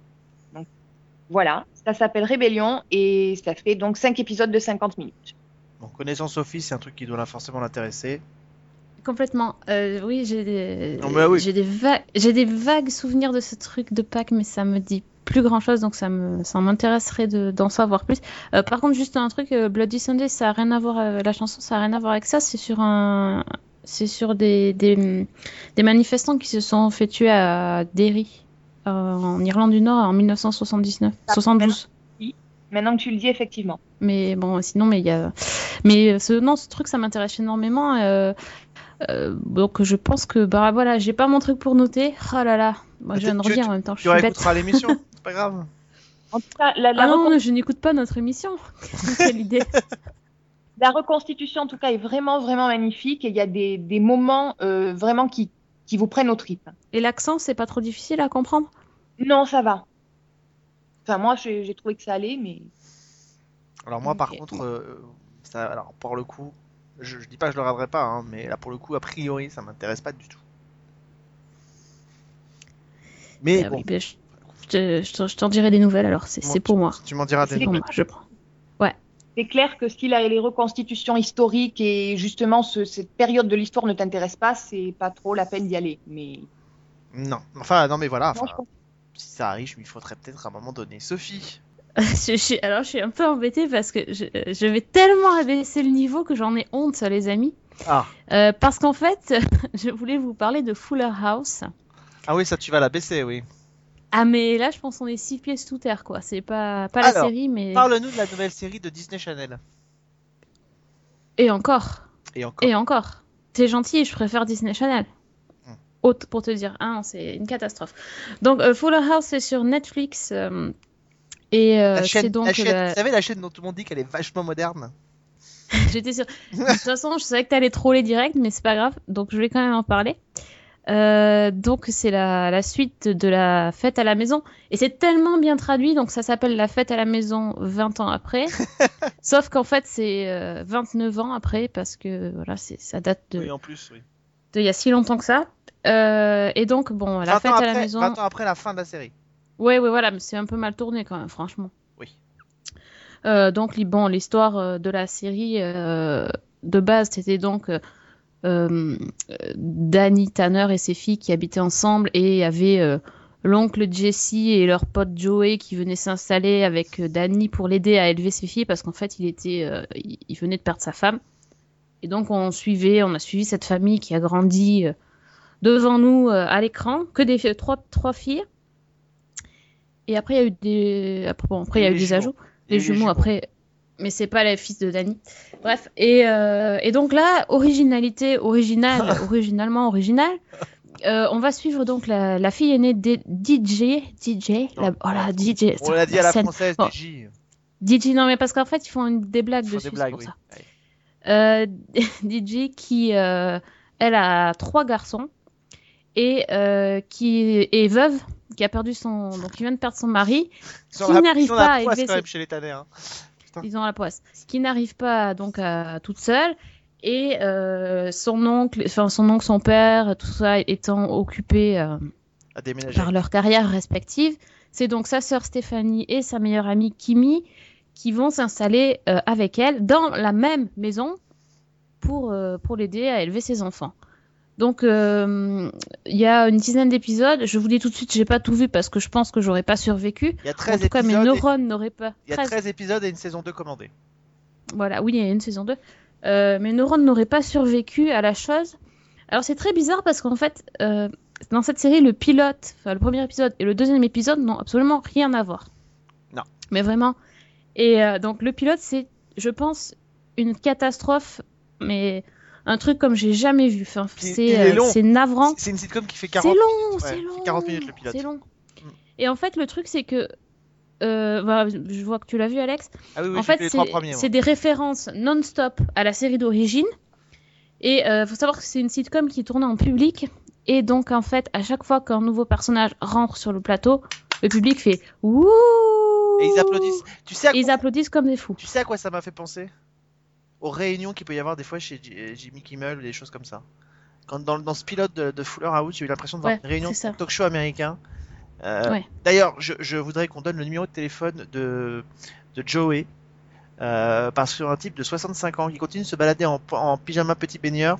Voilà, ça s'appelle Rébellion et ça fait donc 5 épisodes de 50 minutes. Bon, connaissant Sophie, c'est un truc qui doit forcément l'intéresser. Complètement. Euh, oui, j'ai des, Non, mais oui. j'ai des, va- j'ai des vagues souvenirs de ce truc de Pâques, mais ça me dit plus grand chose, donc ça me, ça m'intéresserait de, d'en savoir plus. Euh, par contre, juste un truc, euh, Bloody Sunday, ça a rien à voir, la chanson, ça a rien à voir avec ça. C'est sur un, c'est sur des, des, des manifestants qui se sont fait tuer à Derry, euh, en Irlande du Nord, en 1979, Ça 72. Maintenant que tu le dis, effectivement. Mais bon, sinon, mais il y a. Mais ce, non, ce truc, ça m'intéresse énormément. euh, euh, donc, je pense que, bah voilà, j'ai pas mon truc pour noter. Oh là là, moi, je viens de en même temps. Je Tu suis bête. l'émission, c'est pas grave. En tout cas, la, la Ah non, je n'écoute pas notre émission. Quelle idée. la reconstitution, en tout cas, est vraiment, vraiment magnifique. Et il y a des, des moments euh, vraiment qui, qui vous prennent aux tripes. Et l'accent, c'est pas trop difficile à comprendre? Non, ça va. Enfin, moi, j'ai trouvé que ça allait, mais Alors moi, par contre, euh, ça, alors pour le coup, je, je dis pas que je le regarderai pas, hein, mais là pour le coup, a priori, ça m'intéresse pas du tout. Mais Ah bon, oui, je, je te- je te- je t'en dirai des nouvelles alors, c'est Bon, pour moi. tu m'en diras des C'est pour nouvelles. moi, je prends. c'est clair que si la- les reconstitutions historiques et justement ce- cette période de l'histoire ne t'intéresse pas, c'est pas trop la peine d'y aller. Mais Non, enfin non, mais voilà. Enfin. Si ça arrive, je m'y faudrait peut-être à un moment donné. Sophie, Je suis- alors je suis un peu embêtée parce que je, je vais tellement abaisser le niveau que j'en ai honte, les amis. Ah. Euh, parce qu'en fait, je voulais vous parler de Fuller House. ah oui, ça tu vas la baisser, oui. Ah mais là, je pense qu'on est six pieds sous terre, quoi. C'est pas, pas la série, mais... Parle-nous de la nouvelle série de Disney Channel. Et encore, Et encore. et encore. T'es gentil, je préfère Disney Channel. Haute pour te dire, non, c'est une catastrophe. Donc, euh, Fuller House, c'est sur Netflix. euh, et euh, la c'est chaîne, donc la chaîne- la- vous savez la chaîne dont tout le monde dit qu'elle est vachement moderne. J'étais sûre. De toute façon, je savais que t'allais troller direct, mais c'est pas grave. Donc, je vais quand même en parler. Euh, donc, c'est la, la suite de la fête à la maison. Et c'est tellement bien traduit, donc ça s'appelle la fête à la maison 20 ans après. Sauf qu'en fait, c'est euh, 29 ans après, parce que voilà, c'est, ça date de, Oui, en plus, oui. De il y a si longtemps que ça. Euh, et donc, bon, la 20 fête à la maison. 20 ans après la fin de la série. Ouais, ouais, voilà, mais c'est un peu mal tourné quand même, franchement. Oui. Euh, donc, bon, l'histoire euh, de la série euh, de base, c'était donc Danny Tanner et ses filles qui habitaient ensemble et il y avait euh, l'oncle Jesse et leur pote Joey qui venaient s'installer avec Danny pour l'aider à élever ses filles parce qu'en fait, il était, il venait de perdre sa femme. Et donc, on suivait, on a suivi cette famille qui a grandi euh, devant nous euh, à l'écran, que des trois, trois filles. Et après, il y a eu des, après, bon, après, il y a eu des jumeaux. ajouts. Les jumeaux jumeaux. après, mais c'est pas les fils de Danny. Bref, et, euh, et donc là, originalité, originale, originalement originale. Euh, on va suivre donc la, la fille aînée de DJ, DJ, la, oh la DJ, On l'a dit à la scène. française, Bon. DJ. DJ, non mais parce qu'en fait ils font une- des blagues Ils font dessus, des blagues, oui. ça. Euh, DJ qui, euh, elle a trois garçons et euh, qui est veuve, qui a perdu son, donc qui vient de perdre son mari, Ils Qui la- n'arrive pas à poisse, élever ses- chez les Tanner. hein. ils ont la poisse, qui n'arrive pas donc à toute seule et euh, son oncle, enfin son oncle, son père, tout ça étant occupé euh, À déménager. par leur carrière respective. C'est donc sa sœur Stéphanie et sa meilleure amie Kimi qui vont s'installer euh, avec elle dans la même maison pour, euh, pour l'aider à élever ses enfants. Donc euh, il y a une dizaine d'épisodes. Je vous dis tout de suite, j'ai pas tout vu parce que je pense que j'aurais pas survécu. Il y a En 13 tout cas, mes épisodes. et- neurones n'auraient pas. Il y a 13. 13 épisodes et une saison 2 commandée. Voilà, oui, il y a une saison 2. Euh, mes neurones n'auraient pas survécu à la chose. Alors c'est très bizarre parce qu'en fait, dans cette série, le pilote, le premier épisode et le deuxième épisode n'ont absolument rien à voir. Non. Mais vraiment. Et euh, donc le pilote, c'est, je pense, une catastrophe, mais un truc comme j'ai jamais vu. Enfin, il c'est, euh, c'est navrant. C'est une sitcom qui fait C'est 40 long, ouais, c'est long. 40 minutes, le pilote. C'est long. Mm. Et en fait, le truc, c'est que. euh, voilà, je vois que tu l'as vu, Alex. Ah oui, oui, en fait, c'est des références non-stop à la série d'origine. Et euh, faut savoir que c'est une sitcom qui tournait en public. Et donc, en fait, à chaque fois qu'un nouveau personnage rentre sur le plateau, le public fait Ouh Et ils applaudissent. Tu sais, ils quoi, applaudissent comme des fous. tu sais à quoi ça m'a fait penser? Aux réunions qu'il peut y avoir des fois chez euh, Jimmy Kimmel ou des choses comme ça. Quand dans, dans ce pilote de, de Fuller House, j'ai eu l'impression de voir Ouais, une réunion de talk show américain. Euh, Ouais. D'ailleurs, je, je voudrais qu'on donne le numéro de téléphone de, de Joey. Euh, parce qu'un type de 65 ans qui continue de se balader en, en pyjama petit baigneur,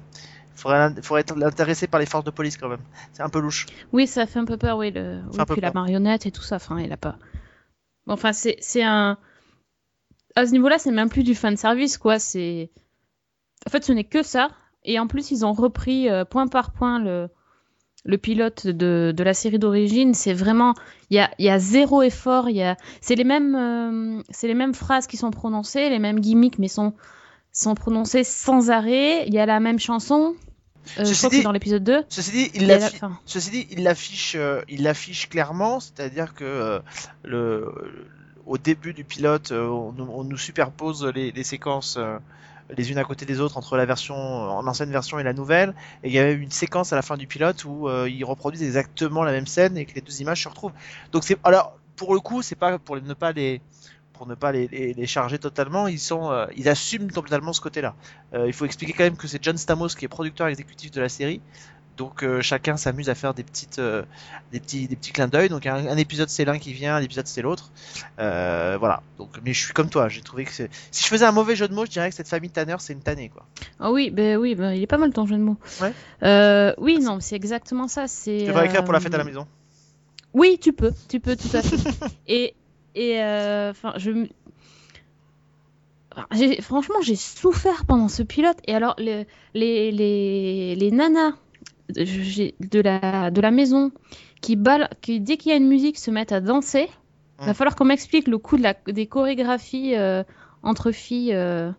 faudrait, faudrait être intéressé par les forces de police quand même. C'est un peu louche. Oui, ça fait un peu peur, oui. Le... oui, la marionnette et tout ça, enfin, il a pas. Enfin, c'est un. À ce niveau-là, c'est même plus du fan service, quoi. C'est. En fait, ce n'est que ça. Et en plus, ils ont repris euh, point par point le, le pilote de, de la série d'origine. C'est vraiment. Il y a, y a zéro effort. Y a... C'est les, mêmes, euh, les mêmes phrases qui sont prononcées, les mêmes gimmicks, mais sont, sont prononcées sans arrêt. Il y a la même chanson. Euh, je Ceci crois que dit- c'est dans l'épisode 2. Ceci dit, il la- l'affiche enfin, Ceci dit, il l'affiche, euh, il l'affiche clairement, c'est-à-dire que euh, le au début du pilote, euh, on, nous- on nous superpose les, les séquences les unes à côté des autres entre la version, en ancienne version et la nouvelle. Et il y avait une séquence à la fin du pilote où ils reproduisent exactement la même scène et que les deux images se retrouvent. Donc c'est, alors pour le coup, c'est pas pour ne pas les pour ne pas les, les, les charger totalement, ils sont, euh, ils assument totalement ce côté-là. Euh, il faut expliquer quand même que c'est John Stamos qui est producteur exécutif de la série, donc euh, chacun s'amuse à faire des petites, euh, des petits, des petits clins d'œil. Donc un, un épisode c'est l'un qui vient, un épisode c'est l'autre. Euh, voilà. Donc, mais je suis comme toi, j'ai trouvé que si je faisais un mauvais jeu de mots, je dirais que cette famille Tanner c'est une tannée quoi. Ah oui, ben oui, ben, il est pas mal ton jeu de mots. Ouais. Oui, non, c'est exactement ça. C'est. Tu devrais écrire pour la fête à la maison. Oui, tu peux, tu peux tout à fait. et et euh, enfin, je franchement, j'ai souffert pendant ce pilote. Et alors, le- les, les, les nanas de, la, de la maison qui, bal- qui, dès qu'il y a une musique, se mettent à danser, il va Mm. falloir qu'on m'explique le coup de la, des chorégraphies euh, entre filles euh,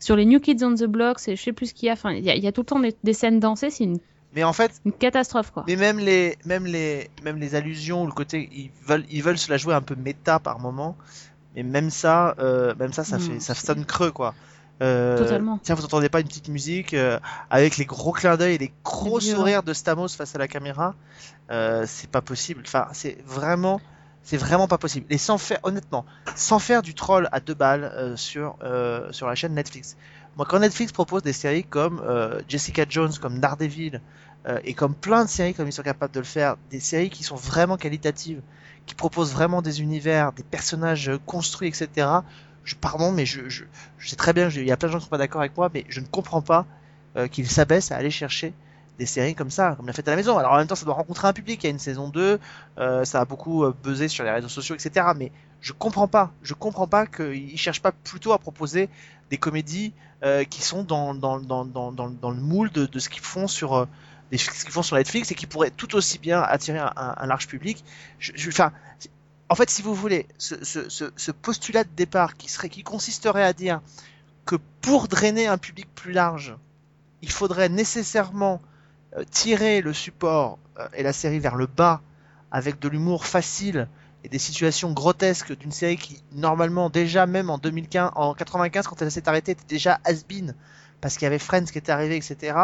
sur les New Kids on the Block. Je sais plus ce qu'il y a. Enfin, il y, a- il y a tout le temps des, des scènes dansées. C'est une, Mais en fait, une catastrophe, quoi. mais même les, même les, même les allusions ou le côté, ils veulent, ils veulent se la jouer un peu méta par moment. Mais même ça, euh, même ça, ça Non, fait, ça sonne creux quoi. Euh, Totalement. Tiens, vous entendez pas une petite musique euh, avec les gros clins d'œil et les gros sourires de Stamos face à la caméra euh, C'est pas possible. Enfin, c'est vraiment, c'est vraiment pas possible. Et sans faire, honnêtement, sans faire du troll à deux balles euh, sur euh, sur la chaîne Netflix. Moi, quand Netflix propose des séries comme euh, Jessica Jones, comme Daredevil euh, et comme plein de séries comme ils sont capables de le faire, des séries qui sont vraiment qualitatives, qui proposent vraiment des univers, des personnages construits, etc. Pardon, mais je, sais très bien, il y a plein de gens qui sont pas d'accord avec moi, mais je ne comprends pas euh, qu'ils s'abaissent à aller chercher des séries comme ça, comme la fête à la maison. Alors en même temps, ça doit rencontrer un public. Il y a une saison 2, euh, ça a beaucoup buzzé sur les réseaux sociaux, etc. Mais je comprends pas, je comprends pas qu'ils cherchent pas plutôt à proposer des comédies qui sont dans, le moule de, ce qu'ils font sur des- ce qu'ils font sur Netflix et qui pourraient tout aussi bien attirer un, large public. En fait, si vous voulez, ce postulat de départ qui serait, qui consisterait à dire que pour drainer un public plus large, il faudrait nécessairement euh, tirer le support euh, et la série vers le bas avec de l'humour facile et des situations grotesques d'une série qui normalement déjà même en 2015, en 95 quand elle s'est arrêtée était déjà has-been parce qu'il y avait Friends qui était arrivé, etc.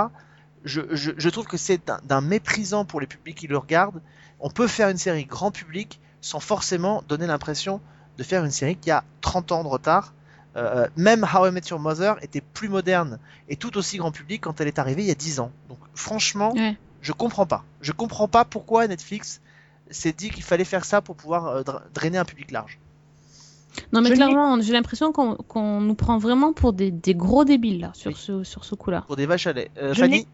Je, je, je trouve que c'est d'un- méprisant pour les publics qui le regardent. On peut faire une série grand public sans forcément donner l'impression de faire une série qui a 30 ans de retard. Euh, même How I Met Your Mother était plus moderne et tout aussi grand public quand elle est arrivée il y a 10 ans. Donc franchement, Ouais. je comprends pas. Je comprends pas pourquoi Netflix s'est dit qu'il fallait faire ça pour pouvoir euh, dra- drainer un public large. Non, mais Je clairement, j'ai l'impression qu'on qu'on nous prend vraiment pour des, des gros débiles là, sur Oui. ce, sur ce coup-là. Pour des vaches à lait. Euh, Je Fanny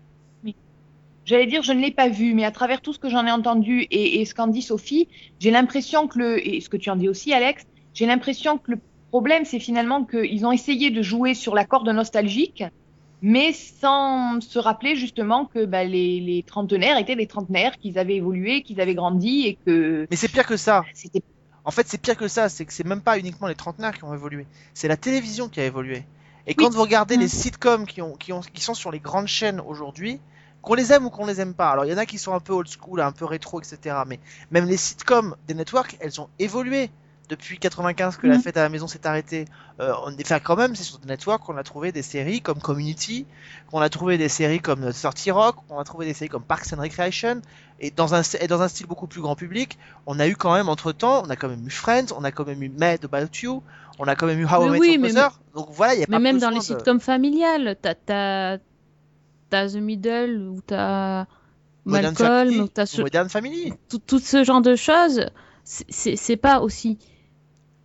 J'allais dire, je ne l'ai pas vu, mais à travers tout ce que j'en ai entendu et, et ce qu'en dit Sophie, j'ai l'impression que le, et ce que tu en dis aussi, Alex, j'ai l'impression que le problème, c'est finalement qu'ils ont essayé de jouer sur la corde nostalgique, mais sans se rappeler justement que bah, les, les trentenaires étaient des trentenaires, qu'ils avaient évolué, qu'ils avaient grandi et que Mais c'est pire que ça. c'était En fait, c'est pire que ça. C'est que c'est même pas uniquement les trentenaires qui ont évolué. C'est la télévision qui a évolué. Et quand vous regardez Mm. les sitcoms qui, ont, qui, ont, qui sont sur les grandes chaînes aujourd'hui, qu'on les aime ou qu'on les aime pas. Alors il y en a qui sont un peu old school, un peu rétro, etc. Mais même les sitcoms des networks, elles ont évolué depuis 95 que la Mm. fête à la maison s'est arrêtée. Euh, on est fait quand même, c'est sur des networks qu'on a trouvé des séries comme Community, qu'on a trouvé des séries comme 30 Rock, qu'on a trouvé des séries comme Parks and Recreation, et dans un et dans un style beaucoup plus grand public, on a eu quand même entre temps, on a quand même eu Friends, on a quand même eu Mad About You, on a quand même eu How I Met Your mais- Mother. Donc voilà, il y a Mais pas même dans les de- sitcoms familiales, t'as t'as The Middle ou t'as Malcolm ou t'as ce, Modern Family. tout, tout ce genre de choses. c'est- pas aussi.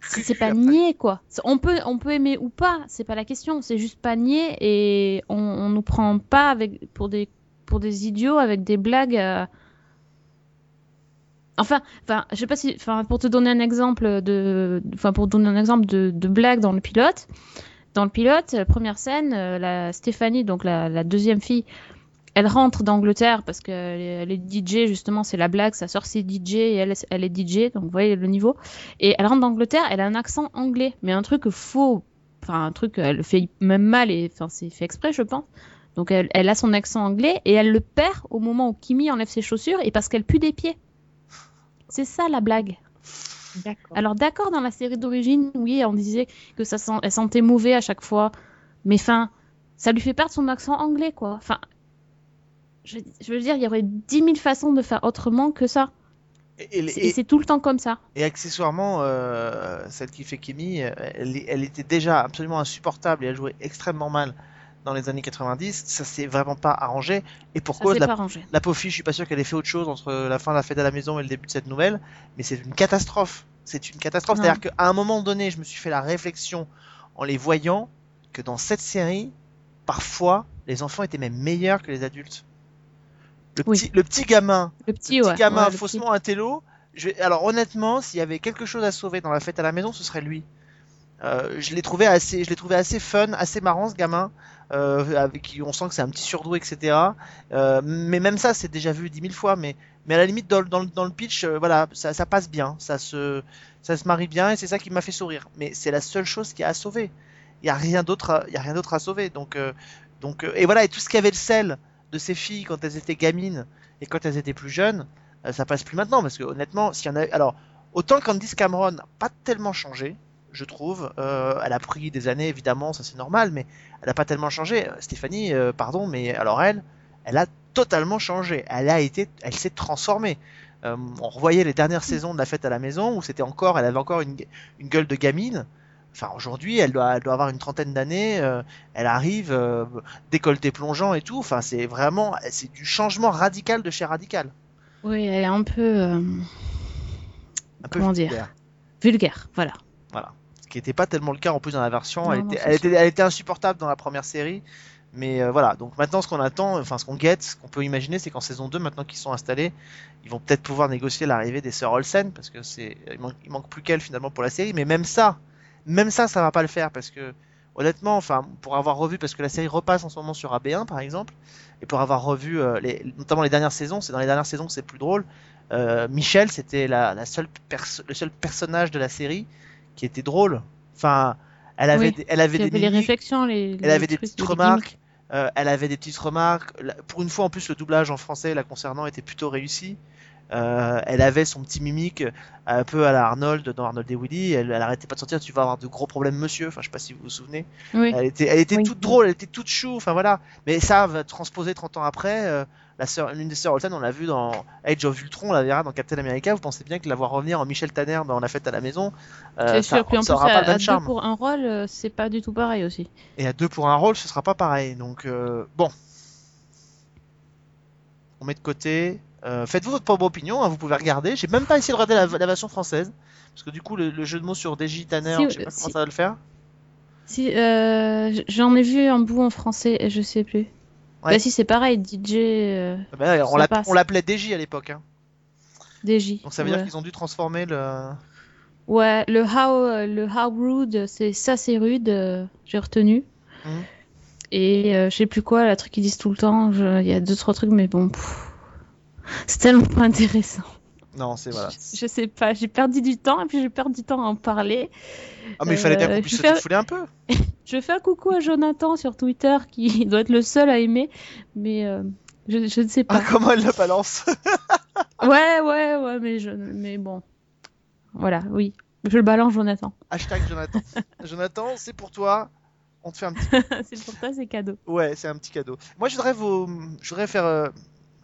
C'est pas nier quoi. On peut, on peut aimer ou pas, c'est pas la question. C'est juste pas nier et on, on nous prend pas avec pour des pour des idiots avec des blagues. euh, Enfin, enfin, je sais pas si, enfin, pour te donner un exemple de, enfin, pour te donner un exemple de, de blague dans le pilote. Dans le pilote, la première scène, euh, la Stéphanie, donc la, deuxième fille, elle rentre d'Angleterre parce est, elle est DJ, justement, c'est la blague, sa sœur c'est DJ et elle, est DJ, donc vous voyez le niveau. Et elle rentre d'Angleterre, elle a un accent anglais, mais un truc faux, enfin un truc, elle le fait même mal et enfin c'est fait exprès, je pense. Donc elle, elle a son accent anglais et elle le perd au moment où Kimi enlève ses chaussures et parce qu'elle pue des pieds. C'est ça la blague. Alors d'accord, dans la série d'origine, oui, on disait que ça sent... elle sentait mauvais à chaque fois, mais enfin, ça lui fait perdre son accent anglais, quoi. Enfin, je, je veux dire, il y aurait dix mille façons de faire autrement que ça. C'est- Et c'est tout le temps comme ça. et accessoirement, euh, celle qui fait Kimi, euh, elle, elle était déjà absolument insupportable et elle jouait extrêmement mal dans les années 90. Ça s'est vraiment pas arrangé. Et pour Ça cause, la, la pauvre fille, je suis pas sûr qu'elle ait fait autre chose entre la fin de la fête à la maison et le début de cette nouvelle, mais c'est une catastrophe. C'est une catastrophe. C'est-à-dire qu'à un moment donné, je me suis fait la réflexion en les voyant que dans cette série, parfois, les enfants étaient même meilleurs que les adultes. Le Oui. petit, le petit gamin Le le petit, petit ouais. gamin ouais, le petit. faussement intello. Je. Alors honnêtement, s'il y avait quelque chose à sauver dans la fête à la maison, ce serait lui. Euh, je l'ai trouvé assez, je l'ai trouvé assez fun, assez marrant ce gamin, euh, avec qui on sent que c'est un petit surdoué, etc. Euh, mais même ça, c'est déjà vu dix mille fois. Mais, mais à la limite dans, dans, dans le pitch, voilà, ça, passe bien, ça se, ça se marie bien et c'est ça qui m'a fait sourire. Mais c'est la seule chose qui a à sauver. Il y a rien d'autre, il y a rien d'autre à sauver. Donc, donc, et voilà, et tout ce qui avait le sel de ces filles quand elles étaient gamines et quand elles étaient plus jeunes, ça passe plus maintenant parce que honnêtement, s'il y a, alors autant Candice Cameron n'a pas tellement changé, je trouve. Euh, elle a pris des années évidemment, ça c'est normal, mais elle n'a pas tellement changé. Euh, Stéphanie, euh, pardon, mais alors elle, elle a totalement changé. Elle a été, elle s'est transformée. Euh, on revoyait les dernières saisons de la fête à la maison où c'était encore, elle avait encore une, une gueule de gamine. Enfin, aujourd'hui, elle doit, elle doit avoir une trentaine d'années. elle arrive, décolleté plongeant et tout. Enfin, c'est vraiment, c'est du changement radical de chez radical. Oui, elle est un peu Comment dire vulgaire, voilà. Qui n'était pas tellement le cas en plus dans la version. Non, elle, non, était, c'est elle, sûr. était, elle était insupportable dans la première série. Mais euh, voilà, donc maintenant ce qu'on attend, enfin ce qu'on guette, ce qu'on peut imaginer, c'est qu'en saison 2, maintenant qu'ils sont installés, ils vont peut-être pouvoir négocier l'arrivée des sœurs Olsen, parce que c'est, il manque, il manque plus qu'elles finalement pour la série. Mais même ça, même ça, ça va pas le faire, parce que honnêtement, enfin pour avoir revu, parce que la série repasse en ce moment sur AB1 par exemple, et pour avoir revu euh, les, notamment les dernières saisons, c'est dans les dernières saisons que c'est plus drôle. Euh, Michel, c'était la, la seule le seul personnage de la série qui était drôle. Enfin, elle avait, Oui. des- elle avait des avait les mimiques, réflexions, les. elle les avait des petites remarques. euh, elle avait des petites remarques. Pour une fois, en plus, le doublage en français la concernant était plutôt réussi. Euh, elle avait son petit mimique euh, un peu à la Arnold dans Arnold et Willy. Elle, elle arrêtait pas de sortir. Tu vas avoir de gros problèmes, monsieur. Enfin, je sais pas si vous vous souvenez. Oui. Elle était, elle était Oui. toute drôle, elle était toute chou. Enfin voilà. Mais ça va transposer 30 ans après. euh, la sœur, l'une des sœurs Olsen, on l'a vu dans Age of Ultron, on la verra dans Captain America. Vous pensez bien que la voir revenir en Michel Tanner dans La Fête à la Maison, euh, C'est ça, sûr. Puis en plus, à, à deux pour un rôle, euh, c'est pas du tout pareil aussi. Et à deux pour un rôle, ce sera pas pareil. Donc euh, bon, on met de côté. Euh, Faites-vous votre propre opinion, hein, vous pouvez regarder. J'ai même pas essayé de regarder la, la version française. Parce que du coup, le, le jeu de mots sur DJ Tanner, Si, je sais pas si. comment ça va le faire. Si, j'en ai vu un bout en français et je sais plus. Bah si, c'est pareil, DJ, euh, Ah bah, on passe. l'appelait DJ à l'époque. hein. DJ. Donc ça veut ouais. dire qu'ils ont dû transformer le. Ouais, le how, euh, le how rude, c'est ça, c'est rude, euh, j'ai retenu. Mhm. Et euh, je sais plus quoi, la truc qu'ils disent tout le temps, je- il y a deux, trois trucs, mais bon, pff, c'est tellement pas intéressant. Non, c'est voilà. Je, je sais pas, j'ai perdu du temps et puis j'ai perdu du temps à en parler. Ah, mais il fallait bien Euh, qu'on puisse se fais- défouler un peu. Je fais un coucou à Jonathan sur Twitter qui doit être le seul à aimer, mais euh, je, je ne sais Ah, pas. comment elle le balance Ouais, ouais, ouais, mais, je, mais bon. Voilà, oui. Je le balance, Jonathan. Hashtag Jonathan. Jonathan, c'est pour toi. On te fait un petit c'est pour toi, c'est cadeau. Ouais, c'est un petit cadeau. Moi, je voudrais vous, je voudrais faire euh,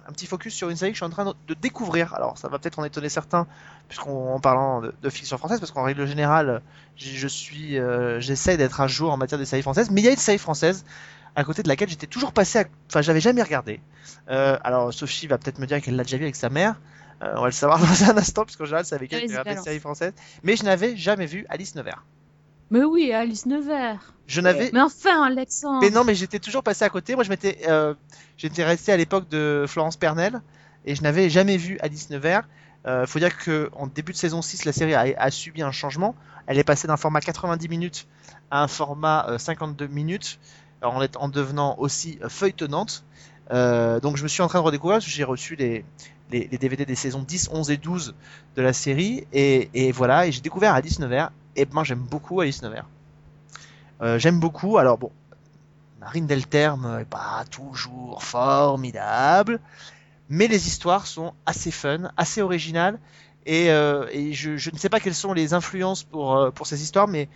un petit focus sur une série que je suis en train de, découvrir. Alors, ça va peut-être en étonner certains, puisqu'on en parlant de, de fiction française, parce qu'en règle générale, je, suis, euh, j'essaie d'être à jour en matière de séries françaises. Mais il y a une série française à côté de laquelle j'étais toujours passé, à... enfin, j'avais jamais regardé. Euh, alors, Sophie va peut-être me dire qu'elle l'a déjà vu avec sa mère. Euh, on va le savoir dans un instant, puisqu'en général, c'est avec elle que des balance. séries françaises. Mais je n'avais jamais vu Alice Nevers. Mais oui, Alice Nevers. Je n'avais Mais enfin, Alexandre. Mais non, mais j'étais toujours passé à côté. Moi, je m'étais, euh, j'étais resté à l'époque de Florence Pernel et je n'avais jamais vu Alice Nevers. Euh, faut dire que en début de saison 6, la série a, a subi un changement. Elle est passée d'un format 90 minutes à un format euh, 52 minutes, en, devenant aussi euh, feuilletonnante. Euh, donc, je me suis en train de redécouvrir j'ai reçu les, les, les DVD des saisons 10, 11 et 12 de la série et, et voilà. Et j'ai découvert Alice Nevers. Et moi, j'aime beaucoup Alice Nevers. Euh, j'aime beaucoup. Alors bon, Marine Delterme est pas toujours formidable, mais les histoires sont assez fun, assez originales, Et, euh, et je, je ne sais pas quelles sont les influences pour, euh, pour ces histoires, mais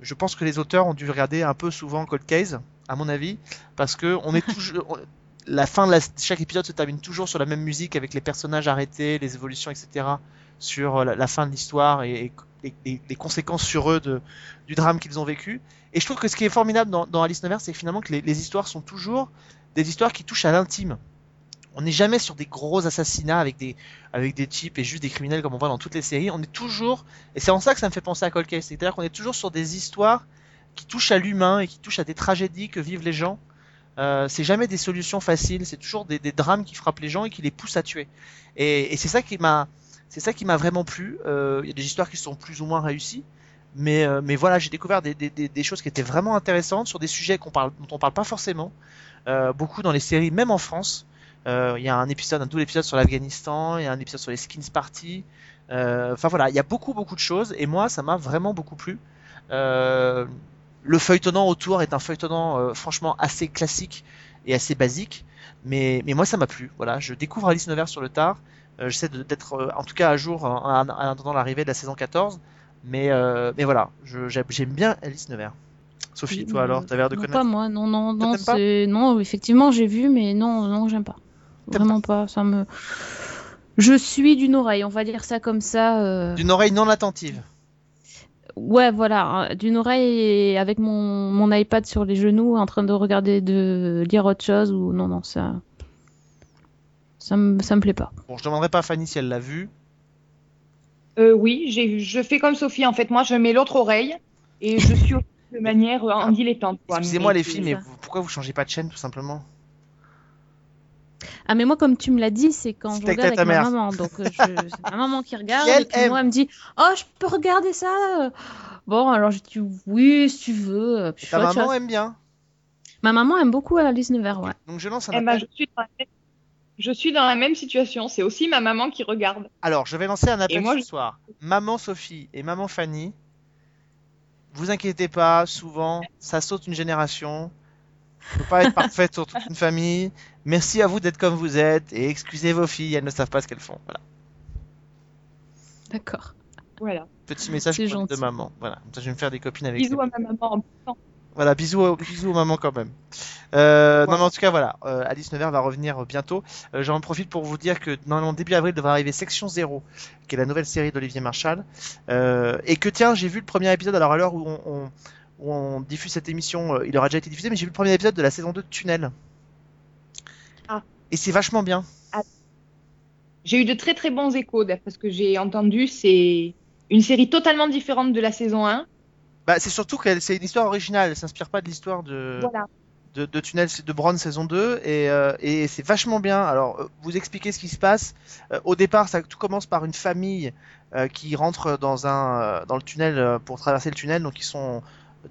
je pense que les auteurs ont dû regarder un peu souvent Cold Case, à mon avis, parce que on est toujours. La fin de la- chaque épisode se termine toujours sur la même musique avec les personnages arrêtés, les évolutions, etc. sur la, la fin de l'histoire et, et- et les conséquences sur eux du drame qu'ils ont vécu. Et je trouve que ce qui est formidable dans, Alice Nevers, c'est finalement que les, histoires sont toujours des histoires qui touchent à l'intime. On n'est jamais sur des gros assassinats avec des, avec des types et juste des criminels comme on voit dans toutes les séries. On est toujours, et c'est en ça que ça me fait penser à Cold Case, c'est-à-dire qu'on est toujours sur des histoires qui touchent à l'humain et qui touchent à des tragédies que vivent les gens. Euh, c'est jamais des solutions faciles, c'est toujours des, des drames qui frappent les gens et qui les poussent à tuer. Et, et c'est ça qui m'a, c'est ça qui m'a vraiment plu. Euh, Il y a des histoires qui sont plus ou moins réussies, mais, euh, mais voilà, j'ai découvert des, des, choses qui étaient vraiment intéressantes sur des sujets dont on parle pas forcément. Euh, beaucoup dans les séries, même en France. Il y a un épisode, un double épisode sur l'Afghanistan, il y a un épisode sur les skins party. Enfin voilà, il y a beaucoup beaucoup de choses et moi ça m'a vraiment beaucoup plu. Le feuilletonnant autour est un feuilletonnant franchement assez classique et assez basique, mais, mais moi ça m'a plu. Voilà, je découvre Alice Nevers sur le tard. Euh, J'essaie d'être euh, en tout cas à jour en, en- en attendant l'arrivée de la saison 14. Mais, euh, mais voilà, j'aime bien Alice Nevers. Sophie, toi alors, t'as l'air de non, connaître pas moi, non, non, non, non, effectivement, j'ai vu, mais non, non, j'aime pas. Vraiment pas. ça me... Je suis d'une oreille, on va dire ça comme ça. euh, D'une oreille non attentive. Ouais, voilà, hein, d'une oreille avec mon, mon iPad sur les genoux, en train de regarder, de lire autre chose, ou non, non, ça... Ça me, ça me plaît pas. Bon, je demanderai pas à Fanny si elle l'a vu. Euh, oui, j'ai, je fais comme Sophie. En fait, moi, je mets l'autre oreille et je suis de manière euh, en dilettante. quoi. Excusez-moi Mais les filles, mais vous- pourquoi vous changez pas de chaîne tout simplement? Ah mais moi comme tu me l'as dit c'est quand je regarde avec ma mère. maman donc euh, je- c'est ma maman qui regarde et puis moi elle me dit oh je peux regarder ça euh. bon alors j'ai dit oui si tu veux euh, puis Ta maman aime bien. ma maman aime beaucoup Alice Nevers ouais Donc je lance un Eh ben, appel. je, suis dans la même... je suis dans la même situation. C'est aussi ma maman qui regarde. Alors, je vais lancer un appel moi, ce je- soir. Maman Sophie et maman Fanny, vous inquiétez pas, souvent, ça saute une génération. On peut pas être parfaite sur toute une famille. Merci à vous d'être comme vous êtes et excusez vos filles, elles ne savent pas ce qu'elles font. Voilà. d'accord Voilà. Petit message pour- de maman. Voilà. Je vais me faire des copines avec Bisous à ma maman. en. Voilà, bisous, aux- bisous aux mamans quand même. Euh, Ouais. Non, mais en tout cas, voilà, euh, Alice Nevers va revenir bientôt. Euh, J'en profite pour vous dire que normalement début avril devrait arriver Section 0, qui est la nouvelle série d'Olivier Marchal. Euh, et que tiens, j'ai vu le premier épisode, alors à l'heure où on, on- où on diffuse cette émission, euh, il aura déjà été diffusé, mais j'ai vu le premier épisode de la saison 2 de Tunnel. Ah. Et c'est vachement bien. J'ai eu de très très bons échos parce que j'ai entendu c'est une série totalement différente de la saison 1. Bah, c'est surtout que c'est une histoire originale, elle s'inspire pas de l'histoire de, Voilà. de, de Tunnel de Brown saison 2 et, euh, et c'est vachement bien. Alors, euh, vous expliquez ce qui se passe. Euh, au départ, ça tout commence par une famille euh, qui rentre dans un dans le tunnel pour traverser le tunnel. Donc, ils sont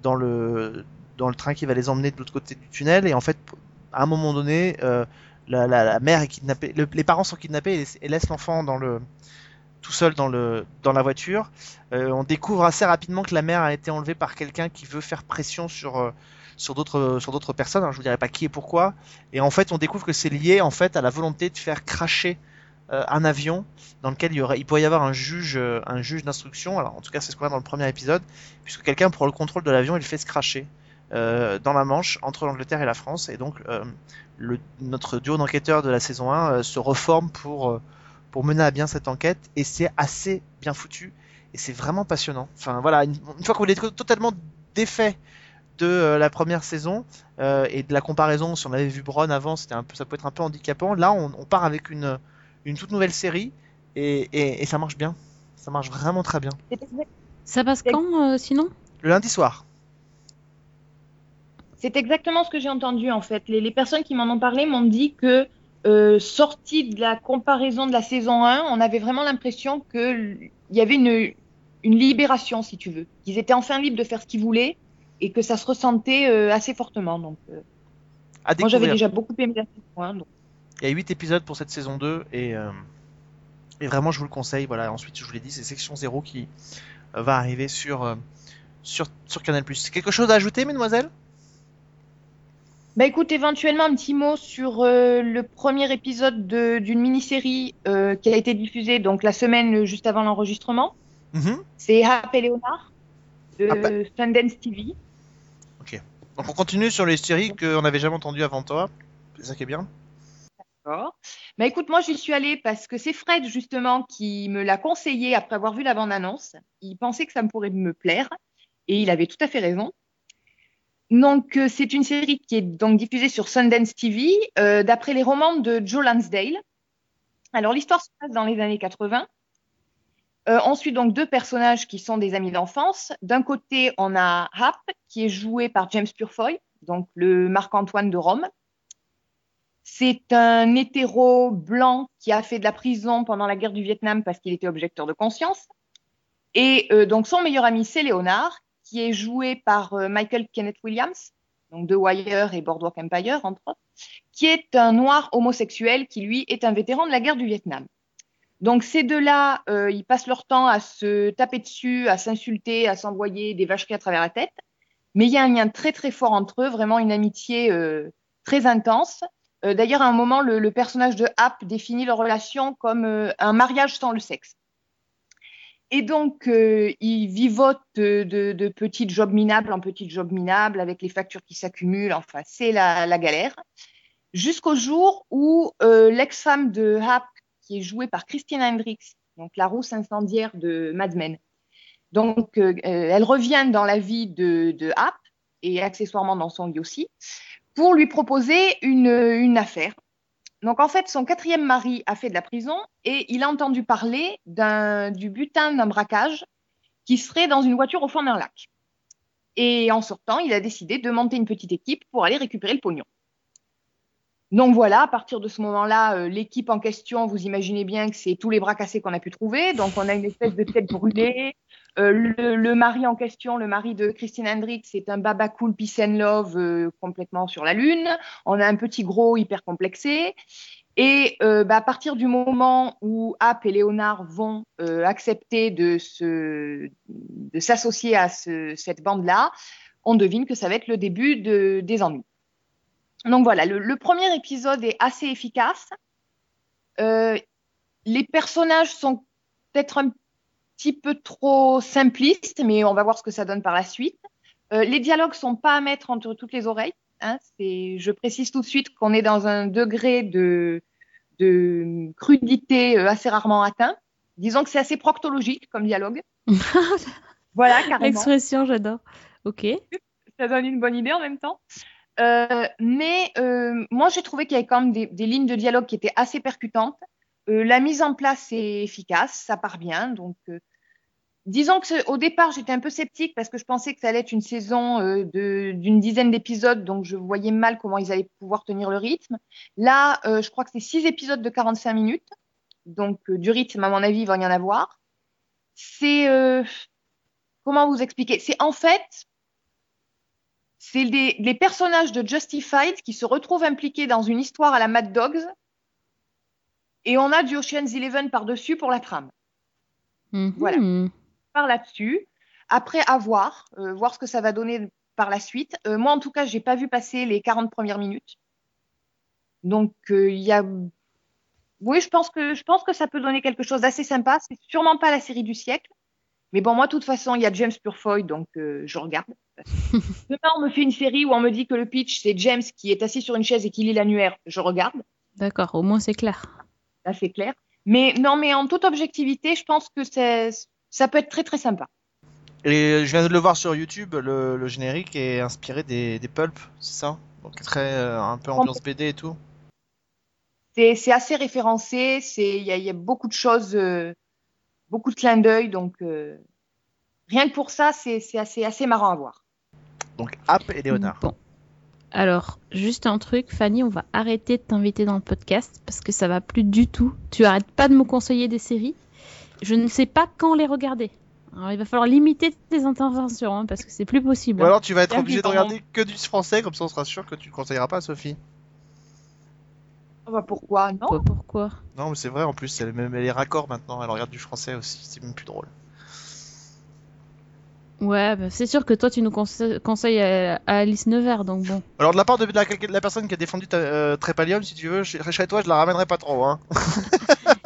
dans le dans le train qui va les emmener de l'autre côté du tunnel et en fait, à un moment donné, la, la, la mère est kidnappée, le- les parents sont kidnappés et laissent l'enfant dans le tout seul dans le dans la voiture. Euh, on découvre assez rapidement que la mère a été enlevée par quelqu'un qui veut faire pression sur euh, sur d'autres personnes. hein, je vous dirai pas qui et pourquoi. Et en fait, on découvre que c'est lié en fait à la volonté de faire cracher euh, un avion dans lequel il y aurait il pourrait y avoir un juge un juge d'instruction. Alors en tout cas, c'est ce qu'on a dans le premier épisode, puisque quelqu'un prend le contrôle de l'avion et le fait se cracher. dans la Manche entre l'Angleterre et la France et donc notre duo d'enquêteurs de la saison 1 euh, se reforme pour pour mener à bien cette enquête et c'est assez bien foutu et c'est vraiment passionnant. Enfin voilà, une, une fois qu'on est totalement défait de euh, la première saison euh, et de la comparaison, si on avait vu Bron avant, c'était un peu, ça peut être un peu handicapant. Là, on, on part avec une, une toute nouvelle série et, et, et ça marche bien. Ça marche vraiment très bien. Ça passe quand euh, sinon? Le lundi soir. C'est exactement ce que j'ai entendu en fait. Les, les personnes qui m'en ont parlé m'ont dit que euh, sorti de la comparaison de la saison 1, on avait vraiment l'impression qu'il y avait une, une libération, si tu veux. Qu'ils étaient enfin libres de faire ce qu'ils voulaient et que ça se ressentait euh, assez fortement. Donc, euh, moi, j'avais déjà beaucoup aimé la saison 1. donc. Il y a 8 épisodes pour cette saison 2 et, euh, et vraiment je vous le conseille. Voilà, ensuite je vous l'ai dit, c'est Section 0 qui va arriver sur, sur, sur Canal+. Quelque chose à ajouter, mesdemoiselles? Bah écoute, éventuellement un petit mot sur euh, le premier épisode de- d'une mini-série euh, qui a été diffusée donc la semaine euh, juste avant l'enregistrement. Mhm. C'est Hap et Léonard de Ah. Sundance TV. Donc on continue sur les séries qu'on n'avait jamais entendues avant toi. C'est ça qui est bien. D'accord. Bah écoute, moi j'y suis allée parce que c'est Fred justement qui me l'a conseillé après avoir vu la bande-annonce. Il pensait que ça me pourrait me plaire et il avait tout à fait raison. Donc euh, c'est une série qui est donc diffusée sur Sundance TV euh, d'après les romans de Joe Lansdale. Alors l'histoire se passe dans les années 80. Euh, on suit donc deux personnages qui sont des amis d'enfance. D'un côté, on a Hap, qui est joué par James Purefoy, donc le Marc-Antoine de Rome. C'est un hétéro blanc qui a fait de la prison pendant la guerre du Vietnam parce qu'il était objecteur de conscience. Et donc son meilleur ami, c'est Léonard, qui est joué par euh, Michael Kenneth Williams, donc de Wire et Boardwalk Empire, entre autres, qui est un noir homosexuel qui, lui, est un vétéran de la guerre du Vietnam. Donc ces deux-là, euh, ils passent leur temps à se taper dessus, à s'insulter, à s'envoyer des vacheries à travers la tête. Mais il y a un lien très très fort entre eux, vraiment une amitié euh, très intense. D'ailleurs, à un moment, le, personnage de Hap définit leur relation comme un mariage sans le sexe. Et donc, euh, ils de, de, petits jobs minables en petits jobs minables avec les factures qui s'accumulent. Enfin, c'est la, la galère. Jusqu'au jour où euh, l'ex-femme de Hap, qui est jouée par Christine Hendricks, donc la rousse incendiaire de Mad Men, donc euh, euh, elle revient dans la vie de, Hap et accessoirement dans son lit aussi pour lui proposer une affaire. Donc en fait, son quatrième mari a fait de la prison et il a entendu parler du butin d'un braquage qui serait dans une voiture au fond d'un lac. Et en sortant, il a décidé de monter une petite équipe pour aller récupérer le pognon. Donc voilà, à partir de ce moment-là, euh, l'équipe en question, vous imaginez bien que c'est tous les bras cassés qu'on a pu trouver. Donc on a une espèce de tête brûlée. Euh, le, mari en question, le mari de Christine Hendricks, c'est un baba cool peace and love euh, complètement sur la lune. On a un petit gros hyper complexé. Et euh, bah, à partir du moment où App et Léonard vont accepter de s'associer à ce, cette bande-là, on devine que ça va être le début de, des ennuis. Donc voilà, le, premier épisode est assez efficace. Les personnages sont peut-être un petit peu trop simplistes, mais on va voir ce que ça donne par la suite. Euh, les dialogues sont pas à mettre entre toutes les oreilles. Hein, je précise tout de suite qu'on est dans un degré de, de crudité euh, assez rarement atteint. Disons que c'est assez proctologique comme dialogue. voilà, carrément. L'expression, j'adore. Ok. ça donne une bonne idée en même temps. Euh, mais euh, moi, j'ai trouvé qu'il y avait quand même des, des, lignes de dialogue qui étaient assez percutantes. Euh, la mise en place est efficace, ça part bien. Donc, disons que au départ, j'étais un peu sceptique parce que je pensais que ça allait être une saison euh, d'une dizaine d'épisodes, donc je voyais mal comment ils allaient pouvoir tenir le rythme. Là, euh, je crois que c'est six épisodes de 45 minutes, donc euh, du rythme, à mon avis, il va y en avoir. C'est euh, comment vous expliquer? C'est en fait c'est les, les, personnages de Justified qui se retrouvent impliqués dans une histoire à la Mad Dogs et on a du Ocean's Eleven par-dessus pour la trame. Mm-hmm. Voilà. Par là-dessus. Après, à voir, euh, voir ce que ça va donner par la suite. Euh, moi, en tout cas, j'ai pas vu passer les 40 premières minutes. Donc, il euh, y a. Oui, je pense, que, je pense que ça peut donner quelque chose d'assez sympa. C'est sûrement pas la série du siècle. Mais bon, moi, de toute façon, il y a James Purefoy, donc euh, je regarde. Demain, on me fait une série où on me dit que le pitch, c'est James qui est assis sur une chaise et qui lit l'annuaire. Je regarde. D'accord, au moins c'est clair. Là, c'est clair. Mais non, mais en toute objectivité, je pense que ça peut être très très sympa. Et je viens de le voir sur YouTube, le, le générique est inspiré des, des Pulp, c'est ça? Donc très euh, un peu ambiance BD et tout. C'est assez référencé, il y, y, a beaucoup de choses, euh, beaucoup de clins d'œil, donc euh, rien que pour ça, c'est assez, assez marrant à voir. Donc App et Léonard. Bon. Alors, juste un truc, Fanny, on va arrêter de t'inviter dans le podcast parce que ça va plus du tout. Tu arrêtes pas de me conseiller des séries? Je ne sais pas quand les regarder. Alors, il va falloir limiter tes interventions hein, parce que c'est plus possible. Ou alors tu vas être obligé de regarder que du français, comme ça on sera sûr que tu ne conseilleras pas à Sophie. Oh bah pourquoi Non. Pourquoi, pourquoi? Non, mais c'est vrai en plus, elle met les raccords maintenant, elle regarde du français aussi, c'est même plus drôle. Ouais, bah, c'est sûr que toi, tu nous conse- conseilles à, à Alice Nevers, donc bon. Alors de la part de la, de la personne qui a défendu ta, euh, Trépalium, si tu veux, chez, chez toi, je la ramènerai pas trop. Hein.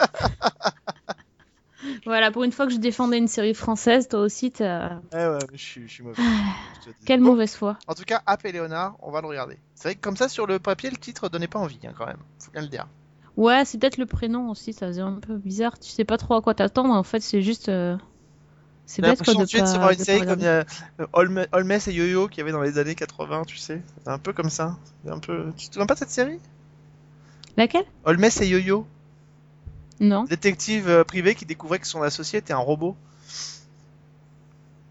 Voilà, pour une fois que je défendais une série française, toi aussi, t'as... Ouais, ouais, je suis, je suis mauvais. dis. Quelle Bon, mauvaise foi. En tout cas, App et Léonard, on va le regarder. C'est vrai que comme ça, sur le papier, le titre donnait pas envie, hein, quand même. Faut bien le dire. Ouais, c'est peut-être le prénom aussi, ça faisait un peu bizarre. Tu sais pas trop à quoi t'attendre, en fait, c'est juste... euh, C'est bête quoi de de suite de pas... voir une série comme il y regarder. a euh, Holmes et Yo-Yo qu'il y avait dans les années 80, tu sais. C'est un peu comme ça. Un peu... Tu te souviens pas de cette série? Laquelle? Holmes et Yo-Yo Non. Détective euh, privé qui découvrait que son associé était un robot.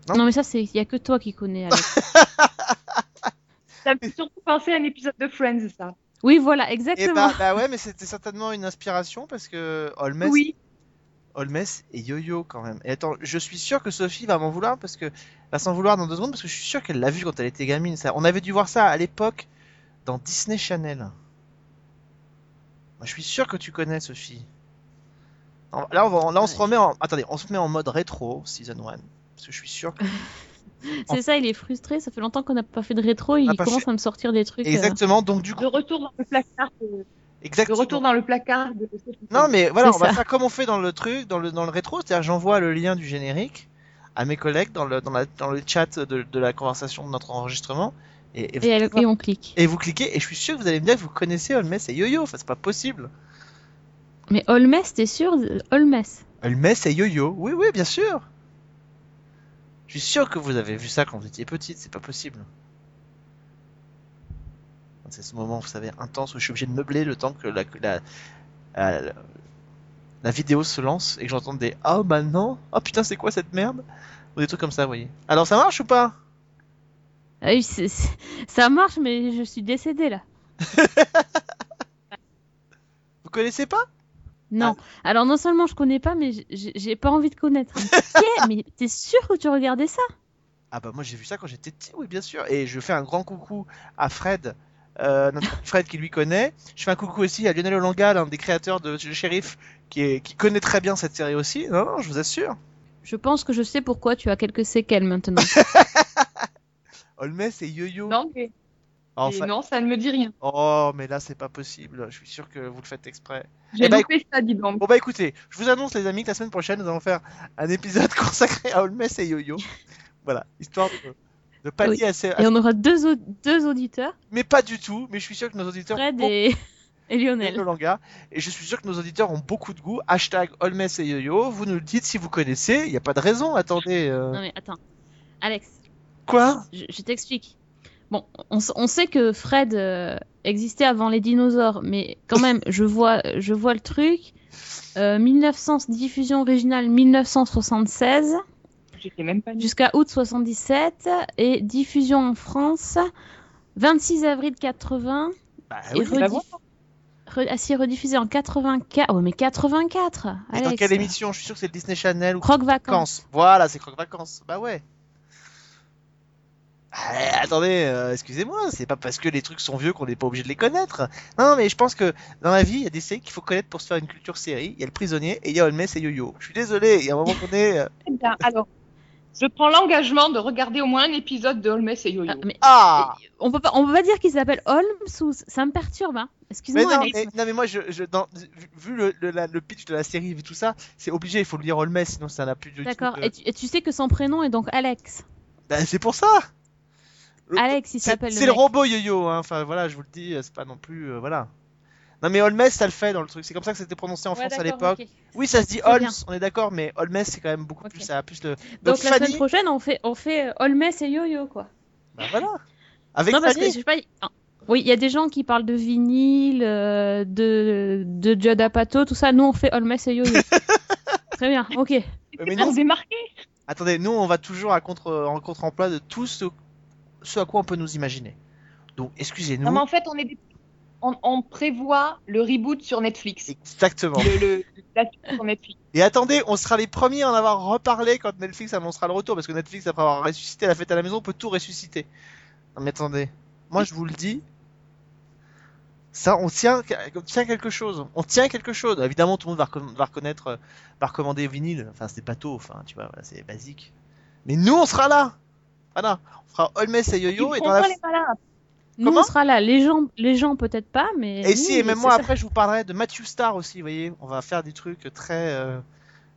Non Non, mais ça, c'est... Y a que toi qui connais, Alex. Ça me fait surtout penser à un épisode de Friends, ça. oui, voilà, Et exactement. bah, bah ouais, mais c'était certainement une inspiration parce que Holmes, Oui. Holmes et Yo-Yo quand même. Et attends, je suis sûr que Sophie va m'en vouloir parce que va s'en vouloir dans deux secondes parce que je suis sûr qu'elle l'a vu quand elle était gamine. Ça, on avait dû voir ça à l'époque dans Disney Channel. Moi, je suis sûr que tu connais Sophie. Là, on, va- là, on se remet en. Attendez, on se met en mode rétro season 1 parce que je suis sûr que C'est ça, il est frustré, ça fait longtemps qu'on n'a pas fait de rétro, il Ah, commence fait- à me sortir des trucs... euh, exactement. Donc du De coup, retour dans le placard. De, de exactement. retour dans le placard de Non, mais voilà, on va ça. faire comme on fait dans le truc, dans le, dans le rétro, c'est-à-dire j'envoie le lien du générique à mes collègues dans le, dans la, dans le chat de, de la conversation de notre enregistrement. Et, et, Et, elle- et on clique. et vous cliquez, et je suis sûr que vous allez me dire que vous connaissez Holmes et Yo-Yo, enfin c'est pas possible. Mais Holmes, t'es sûr? Holmes. Holmes et Yo-Yo, oui, oui, bien sûr. Je suis sûr que vous avez vu ça quand vous étiez petite, c'est pas possible. C'est ce moment, vous savez, intense où je suis obligé de meubler le temps que la, la, euh, la, la vidéo se lance et que j'entende des Ah oh, bah non, oh putain c'est quoi cette merde? Ou des trucs comme ça, vous voyez. Alors ça marche ou pas? Oui, c'est- ça marche, mais je suis décédée là. Vous connaissez pas? Non. Alors non seulement je connais pas, mais j'ai- pas envie de connaître. Mais t'es sûr que tu regardais ça? Ah bah moi j'ai vu ça quand j'étais petit, oui bien sûr. Et je fais un grand coucou à Fred, euh, notre Fred qui lui connaît. Je fais un coucou aussi à Lionel Olanga, l'un des créateurs de Le Shérif, qui, est, qui connaît très bien cette série aussi. Non, non, je vous assure. Je pense que je sais pourquoi tu as quelques séquelles maintenant. Holmes et Yo-Yo. Non, mais, Enfin- mais non, ça ne me dit rien. Oh, mais là c'est pas possible. Je suis sûr que vous le faites exprès. J'ai Eh ben, ça, dis donc. Bon bah écoutez, je vous annonce les amis que la semaine prochaine nous allons faire un épisode consacré à Holmes et Yo-Yo. voilà, histoire de, de pallier à ces... à- Et on aura deux, au- deux auditeurs, Mais pas du tout, mais je suis sûr que nos auditeurs... Fred ont et, et Lionel. Langa, et je suis sûr que nos auditeurs ont beaucoup de goût. Hashtag Holmes et Yo-Yo, vous nous le dites si vous connaissez, il n'y a pas de raison, attendez... euh, Non mais attends. Alex, Quoi? Je, je t'explique. Bon, on, sait que Fred euh, existait avant les dinosaures, mais quand même, je vois, je vois le truc. Euh, 1900, diffusion originale 1976 J'étais même pas née. jusqu'à août 77 et diffusion en France 26 avril 80 Bah et oui, rediff- re- ah, si, rediffusé en 84. Oh mais 84 mais dans Alex. quelle émission? Je suis sûr que c'est le Disney Channel ou Croque vacances. Vacances. Voilà, c'est Croque Vacances. Bah ouais. Ah, attendez, euh, excusez-moi, c'est pas parce que les trucs sont vieux qu'on n'est pas obligé de les connaître. Non, mais je pense que dans la vie, il y a des séries qu'il faut connaître pour se faire une culture série. Il y a le prisonnier et il y a Holmes et Yo-Yo. Je suis désolé, il y a un moment donné. euh, Très bien. Alors, je prends l'engagement de regarder au moins un épisode de Holmes et Yo-Yo. Ah, mais Ah on peut pas, on peut pas dire qu'il s'appelle Holmes ou ça me perturbe. Hein. mais Excuse-moi non, non, mais moi, je, je, dans, vu- le, le, la- le pitch de la série, vu tout ça, c'est obligé, il faut le lire Holmes, sinon ça n'a plus tout. D'accord. de- Et, tu- et tu sais que son prénom est donc Alex. Bah, c'est pour ça Alex, il C'est s'appelle. c'est le robot yo-yo, hein. enfin voilà, je vous le dis, c'est pas non plus. euh, voilà. Non mais Holmes, ça le fait dans le truc, c'est comme ça que c'était prononcé en Ouais, France à l'époque. Oui, ça se dit Holmes, bien. on est d'accord, mais Holmes c'est quand même beaucoup plus, ça a plus le. Donc, Donc, la Fanny, semaine prochaine, on fait, on fait euh, Holmes et Yo-Yo quoi. bah voilà. Avec non parce que Fanny. je sais pas. ah, Oui, il y a des gens qui parlent de vinyle, euh, de de Judd Apatow, tout ça. Nous, on fait Holmes et Yo-Yo. Très bien. Ok. Mais Pour nous, démarquer. attendez, nous on va toujours à contre en contre-emploi de tout ce, ce à quoi on peut nous imaginer. Donc excusez-nous. Non, mais en fait, on, est des- on, on prévoit le reboot sur Netflix. Exactement. Le, le- la suite sur Netflix. Et attendez, on sera les premiers à en avoir reparlé quand Netflix annoncera le retour, parce que Netflix, après avoir ressuscité la fête à la maison, peut tout ressusciter. Non mais attendez, moi je vous le dis, ça, on tient, on tient quelque chose, on tient quelque chose. Évidemment, tout le monde va, recon- va reconnaître, euh, va recommander vinyle, enfin c'est tôt, enfin tu vois, voilà, c'est basique. Mais nous, on sera là. Voilà. On fera Holmes et Yo-Yo. Et dans la... pas les malins. Nous, Comment on sera là. Les gens, les gens peut-être pas, mais. Et si, et même moi, ça. après, je vous parlerai de Matthew Star aussi, vous voyez. On va faire des trucs très. euh,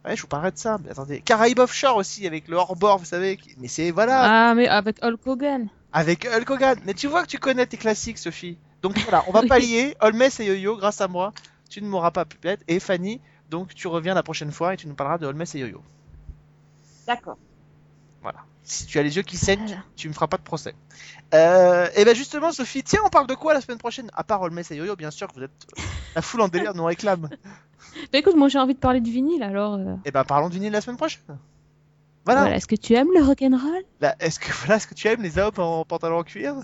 Ouais, je vous parlerai de ça. Mais attendez. Caraïbes Offshore aussi, avec le hors-bord, vous savez. qui- Mais c'est. Voilà. Ah, mais avec Hulk Hogan. Avec Hulk Hogan. Mais tu vois que tu connais tes classiques, Sophie. Donc voilà, on va Oui. pallier. Holmes et Yo-Yo, grâce à moi. Tu ne m'auras pas pupette. Et Fanny, donc tu reviens la prochaine fois et tu nous parleras de Holmes et Yo-Yo. D'accord. Si tu as les yeux qui saignent, Voilà. tu me feras pas de procès. Euh, et ben justement, Sophie, tiens, on parle de quoi la semaine prochaine? À part Holmes et Yo-Yo, bien sûr que vous êtes la foule en délire nous réclame. Bah, écoute, moi j'ai envie de parler du vinyle alors. euh, Et ben parlons du Nil la semaine prochaine. Voilà. Voilà. Est-ce que tu aimes le rock'n'roll? Est-ce que voilà, est-ce que tu aimes les hommes en pantalon en cuir?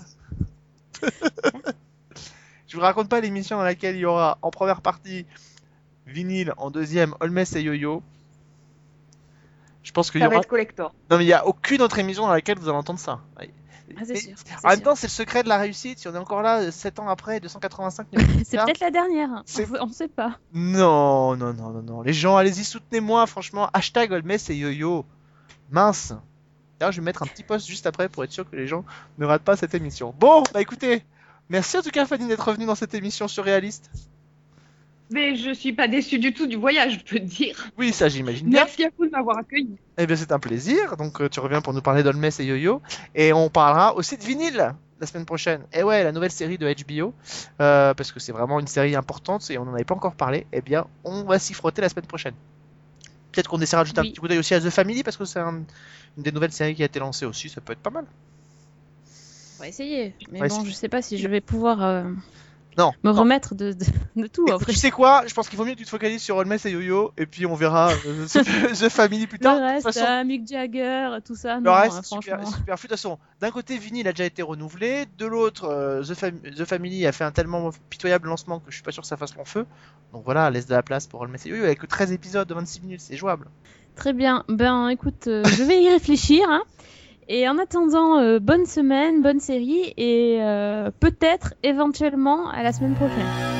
Je vous raconte pas l'émission dans laquelle il y aura en première partie vinyle, en deuxième Holmes et Yo-Yo. Je pense qu'il y aura. être collector. Non mais il y a aucune autre émission dans laquelle vous allez entendre ça. Ah, sûr. En même sûr. temps, c'est le secret de la réussite. Si on est encore là 7 ans après, 285 numéros. C'est peut-être la dernière. On, on sait pas. Non, non, non, non, non. Les gens, allez-y, soutenez-moi, franchement. Hashtag Holmes et Yo-Yo. Mince. D'ailleurs, je vais mettre un petit post juste après pour être sûr que les gens ne ratent pas cette émission. Bon, bah écoutez, merci en tout cas Fanny d'être revenue dans cette émission surréaliste. Mais je suis pas déçue du tout du voyage, je peux te dire. Oui, ça j'imagine. Merci à vous de m'avoir accueilli. Eh bien, c'est un plaisir. Donc, euh, tu reviens pour nous parler d'Holmes et Yo-Yo. Et on parlera aussi de vinyle la semaine prochaine. Et ouais, la nouvelle série de HBO. euh, parce que c'est vraiment une série importante et on n'en avait pas encore parlé. Eh bien, on va s'y frotter la semaine prochaine. Peut-être qu'on essaiera de jeter un petit coup d'œil aussi à The Family parce que c'est un- une des nouvelles séries qui a été lancée aussi. Ça peut être pas mal. On va essayer. Mais Ouais, bon, je sais pas si je vais pouvoir euh, Non. me non. remettre de, de, de tout. Écoute, après. tu sais quoi? Je pense qu'il vaut mieux que tu te focalises sur Holmes et Yo-Yo. Et puis, on verra euh, The, The Family plus Le tard. De toute reste, façon, euh, Mick Jagger, tout ça, Le non, reste, hein, super, super. De toute façon, d'un côté, Vinny il a déjà été renouvelé, de l'autre, euh, The, Fam- The Family a fait un tellement pitoyable lancement que je suis pas sûr que ça fasse long feu. Donc voilà, laisse de la place pour Holmes et Yo-Yo avec que 13 épisodes de 26 minutes, c'est jouable. Très bien. Ben, écoute, euh, je vais y réfléchir. hein. Et en attendant, euh, bonne semaine, bonne série et euh, peut-être éventuellement à la semaine prochaine.